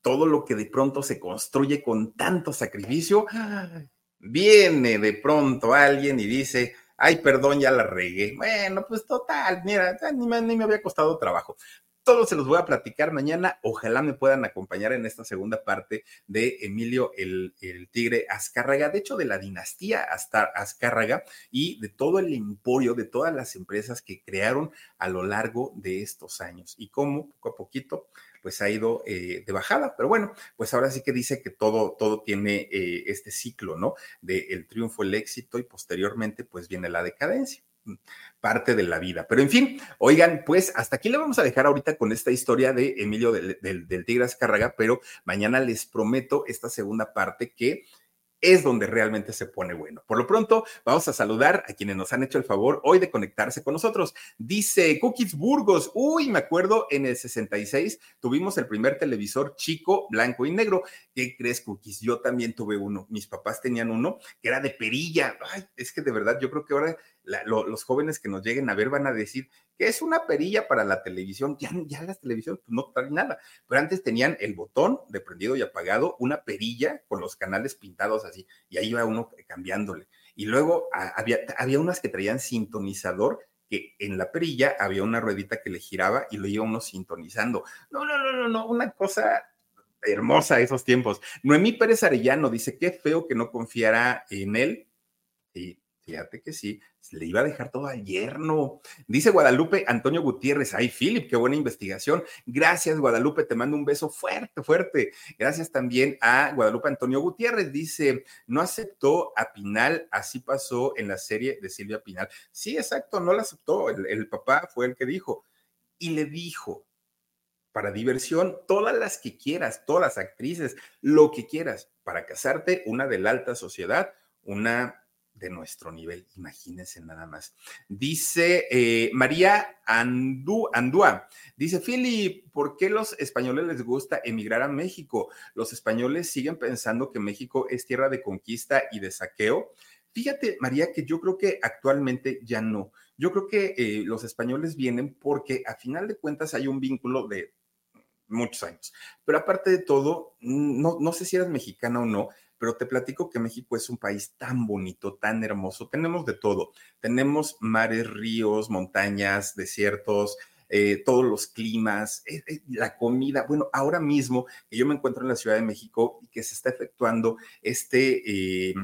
todo lo que de pronto se construye con tanto sacrificio, viene de pronto alguien y dice, ay, perdón, ya la regué. Bueno, pues total, mira, ni me, ni me había costado trabajo. Todos se los voy a platicar mañana. Ojalá me puedan acompañar en esta segunda parte de Emilio el, el Tigre Azcárraga, de hecho de la dinastía hasta Azcárraga y de todo el emporio, de todas las empresas que crearon a lo largo de estos años y cómo poco a poquito pues ha ido eh, de bajada. Pero bueno, pues ahora sí que dice que todo, todo tiene eh, este ciclo, ¿no? De el triunfo, el éxito y posteriormente pues viene la decadencia mm, parte de la vida. Pero en fin, oigan, pues hasta aquí le vamos a dejar ahorita con esta historia de Emilio del, del, del Tigre pero mañana les prometo esta segunda parte que es donde realmente se pone bueno. Por lo pronto, vamos a saludar a quienes nos han hecho el favor hoy de conectarse con nosotros. Dice Cookies Burgos, uy, me acuerdo en el 66 tuvimos el primer televisor chico, blanco y negro. ¿Qué crees, Cookies? Yo también tuve uno. Mis papás tenían uno que era de perilla. Ay, es que de verdad yo creo que ahora los jóvenes que nos lleguen a ver van a decir que es una perilla para la televisión. Ya, las televisiones pues, no traen nada, pero antes tenían el botón de prendido y apagado, una perilla con los canales pintados así, y ahí iba uno cambiándole. Y luego había, había unas que traían sintonizador que en la perilla había una ruedita que le giraba y lo iba uno sintonizando. No, no, no, no, no, una cosa hermosa esos tiempos. Noemí Pérez Arellano dice, qué feo que no confiara en él. Y Fíjate que sí, le iba a dejar todo al yerno. Dice Guadalupe Antonio Gutiérrez. Ay, Philip, qué buena investigación. Gracias, Guadalupe. Te mando un beso fuerte, fuerte. Gracias también a Guadalupe Antonio Gutiérrez. Dice, no aceptó a Pinal. Así pasó en la serie de Silvia Pinal. Sí, exacto, no la aceptó. El, el papá fue el que dijo. Y le dijo, para diversión, todas las que quieras, todas las actrices, lo que quieras, para casarte, una de la alta sociedad, una de nuestro nivel, imagínense nada más. Dice eh, María Andú, Andúa, dice Philip, ¿por qué los españoles les gusta emigrar a México? Los españoles siguen pensando que México es tierra de conquista y de saqueo. Fíjate, María, que yo creo que actualmente ya no. Yo creo que eh, los españoles vienen porque a final de cuentas hay un vínculo de muchos años. Pero aparte de todo, no, no sé si eres mexicana o no, pero te platico que México es un país tan bonito, tan hermoso. Tenemos de todo. Tenemos mares, ríos, montañas, desiertos, eh, todos los climas, eh, eh, la comida. Bueno, ahora mismo que yo me encuentro en la Ciudad de México y que se está efectuando este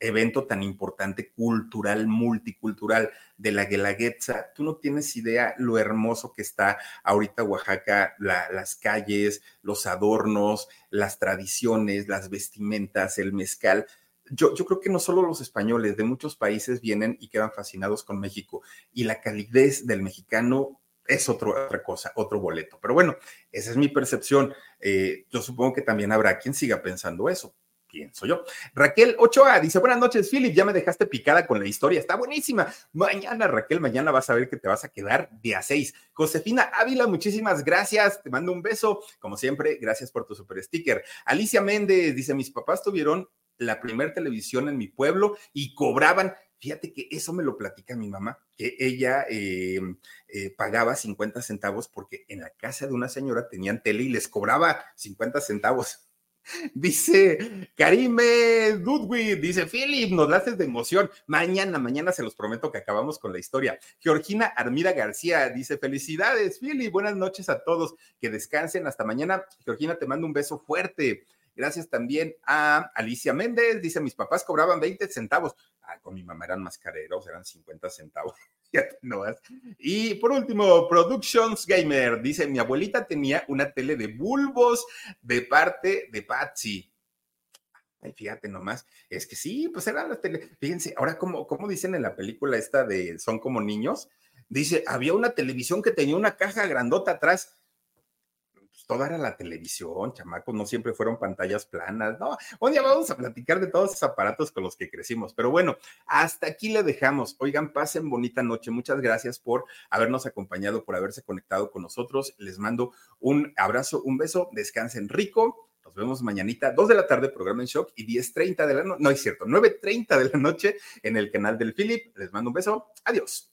evento tan importante, cultural, multicultural, de la Guelaguetza. Tú no tienes idea lo hermoso que está ahorita Oaxaca, las calles, los adornos, las tradiciones, las vestimentas, el mezcal. Yo, creo que no solo los españoles de muchos países vienen y quedan fascinados con México y la calidez del mexicano es otra cosa, otro boleto. Pero bueno, esa es mi percepción. Eh, yo supongo que también habrá quien siga pensando eso pienso yo. Raquel Ochoa dice, buenas noches, Philip, ya me dejaste picada con la historia, está buenísima. Mañana, Raquel, mañana vas a ver que te vas a quedar de a seis. Josefina Ávila, muchísimas gracias, te mando un beso. Como siempre, gracias por tu super sticker. Alicia Méndez dice, mis papás tuvieron la primer televisión en mi pueblo y cobraban Fíjate que eso me lo platica mi mamá, que ella em, eh, pagaba 50 centavos porque en la casa de una señora tenían tele y les cobraba 50 centavos. Dice Karime Dudwig, dice Philip, nos haces de emoción. Mañana, mañana se los prometo que acabamos con la historia. Georgina Armida García dice: Felicidades, Philip, buenas noches a todos. Que descansen hasta mañana. Georgina, te mando un beso fuerte. Gracias también a Alicia Méndez, dice: Mis papás cobraban 20 centavos. Ah, con mi mamá eran más careros, eran 50 centavos. Y por último, Productions Gamer dice: Mi abuelita tenía una tele de bulbos de parte de Patsy. Ay, fíjate nomás, es que sí, pues eran las tele. Fíjense, ahora, como, como dicen en la película esta de Son como niños, dice: había una televisión que tenía una caja grandota atrás toda era la televisión, chamacos, no siempre fueron pantallas planas, no. Un día vamos a platicar de todos esos aparatos con los que crecimos, pero bueno, hasta aquí le dejamos. Oigan, pasen bonita noche. Muchas gracias por habernos acompañado, por haberse conectado con nosotros. Les mando un abrazo, un beso, descansen rico. Nos vemos mañanita, 2 de la tarde, programa en shock y 10.30 de la noche, no es cierto, 9.30 de la noche en el canal del Philip. Les mando un beso. Adiós.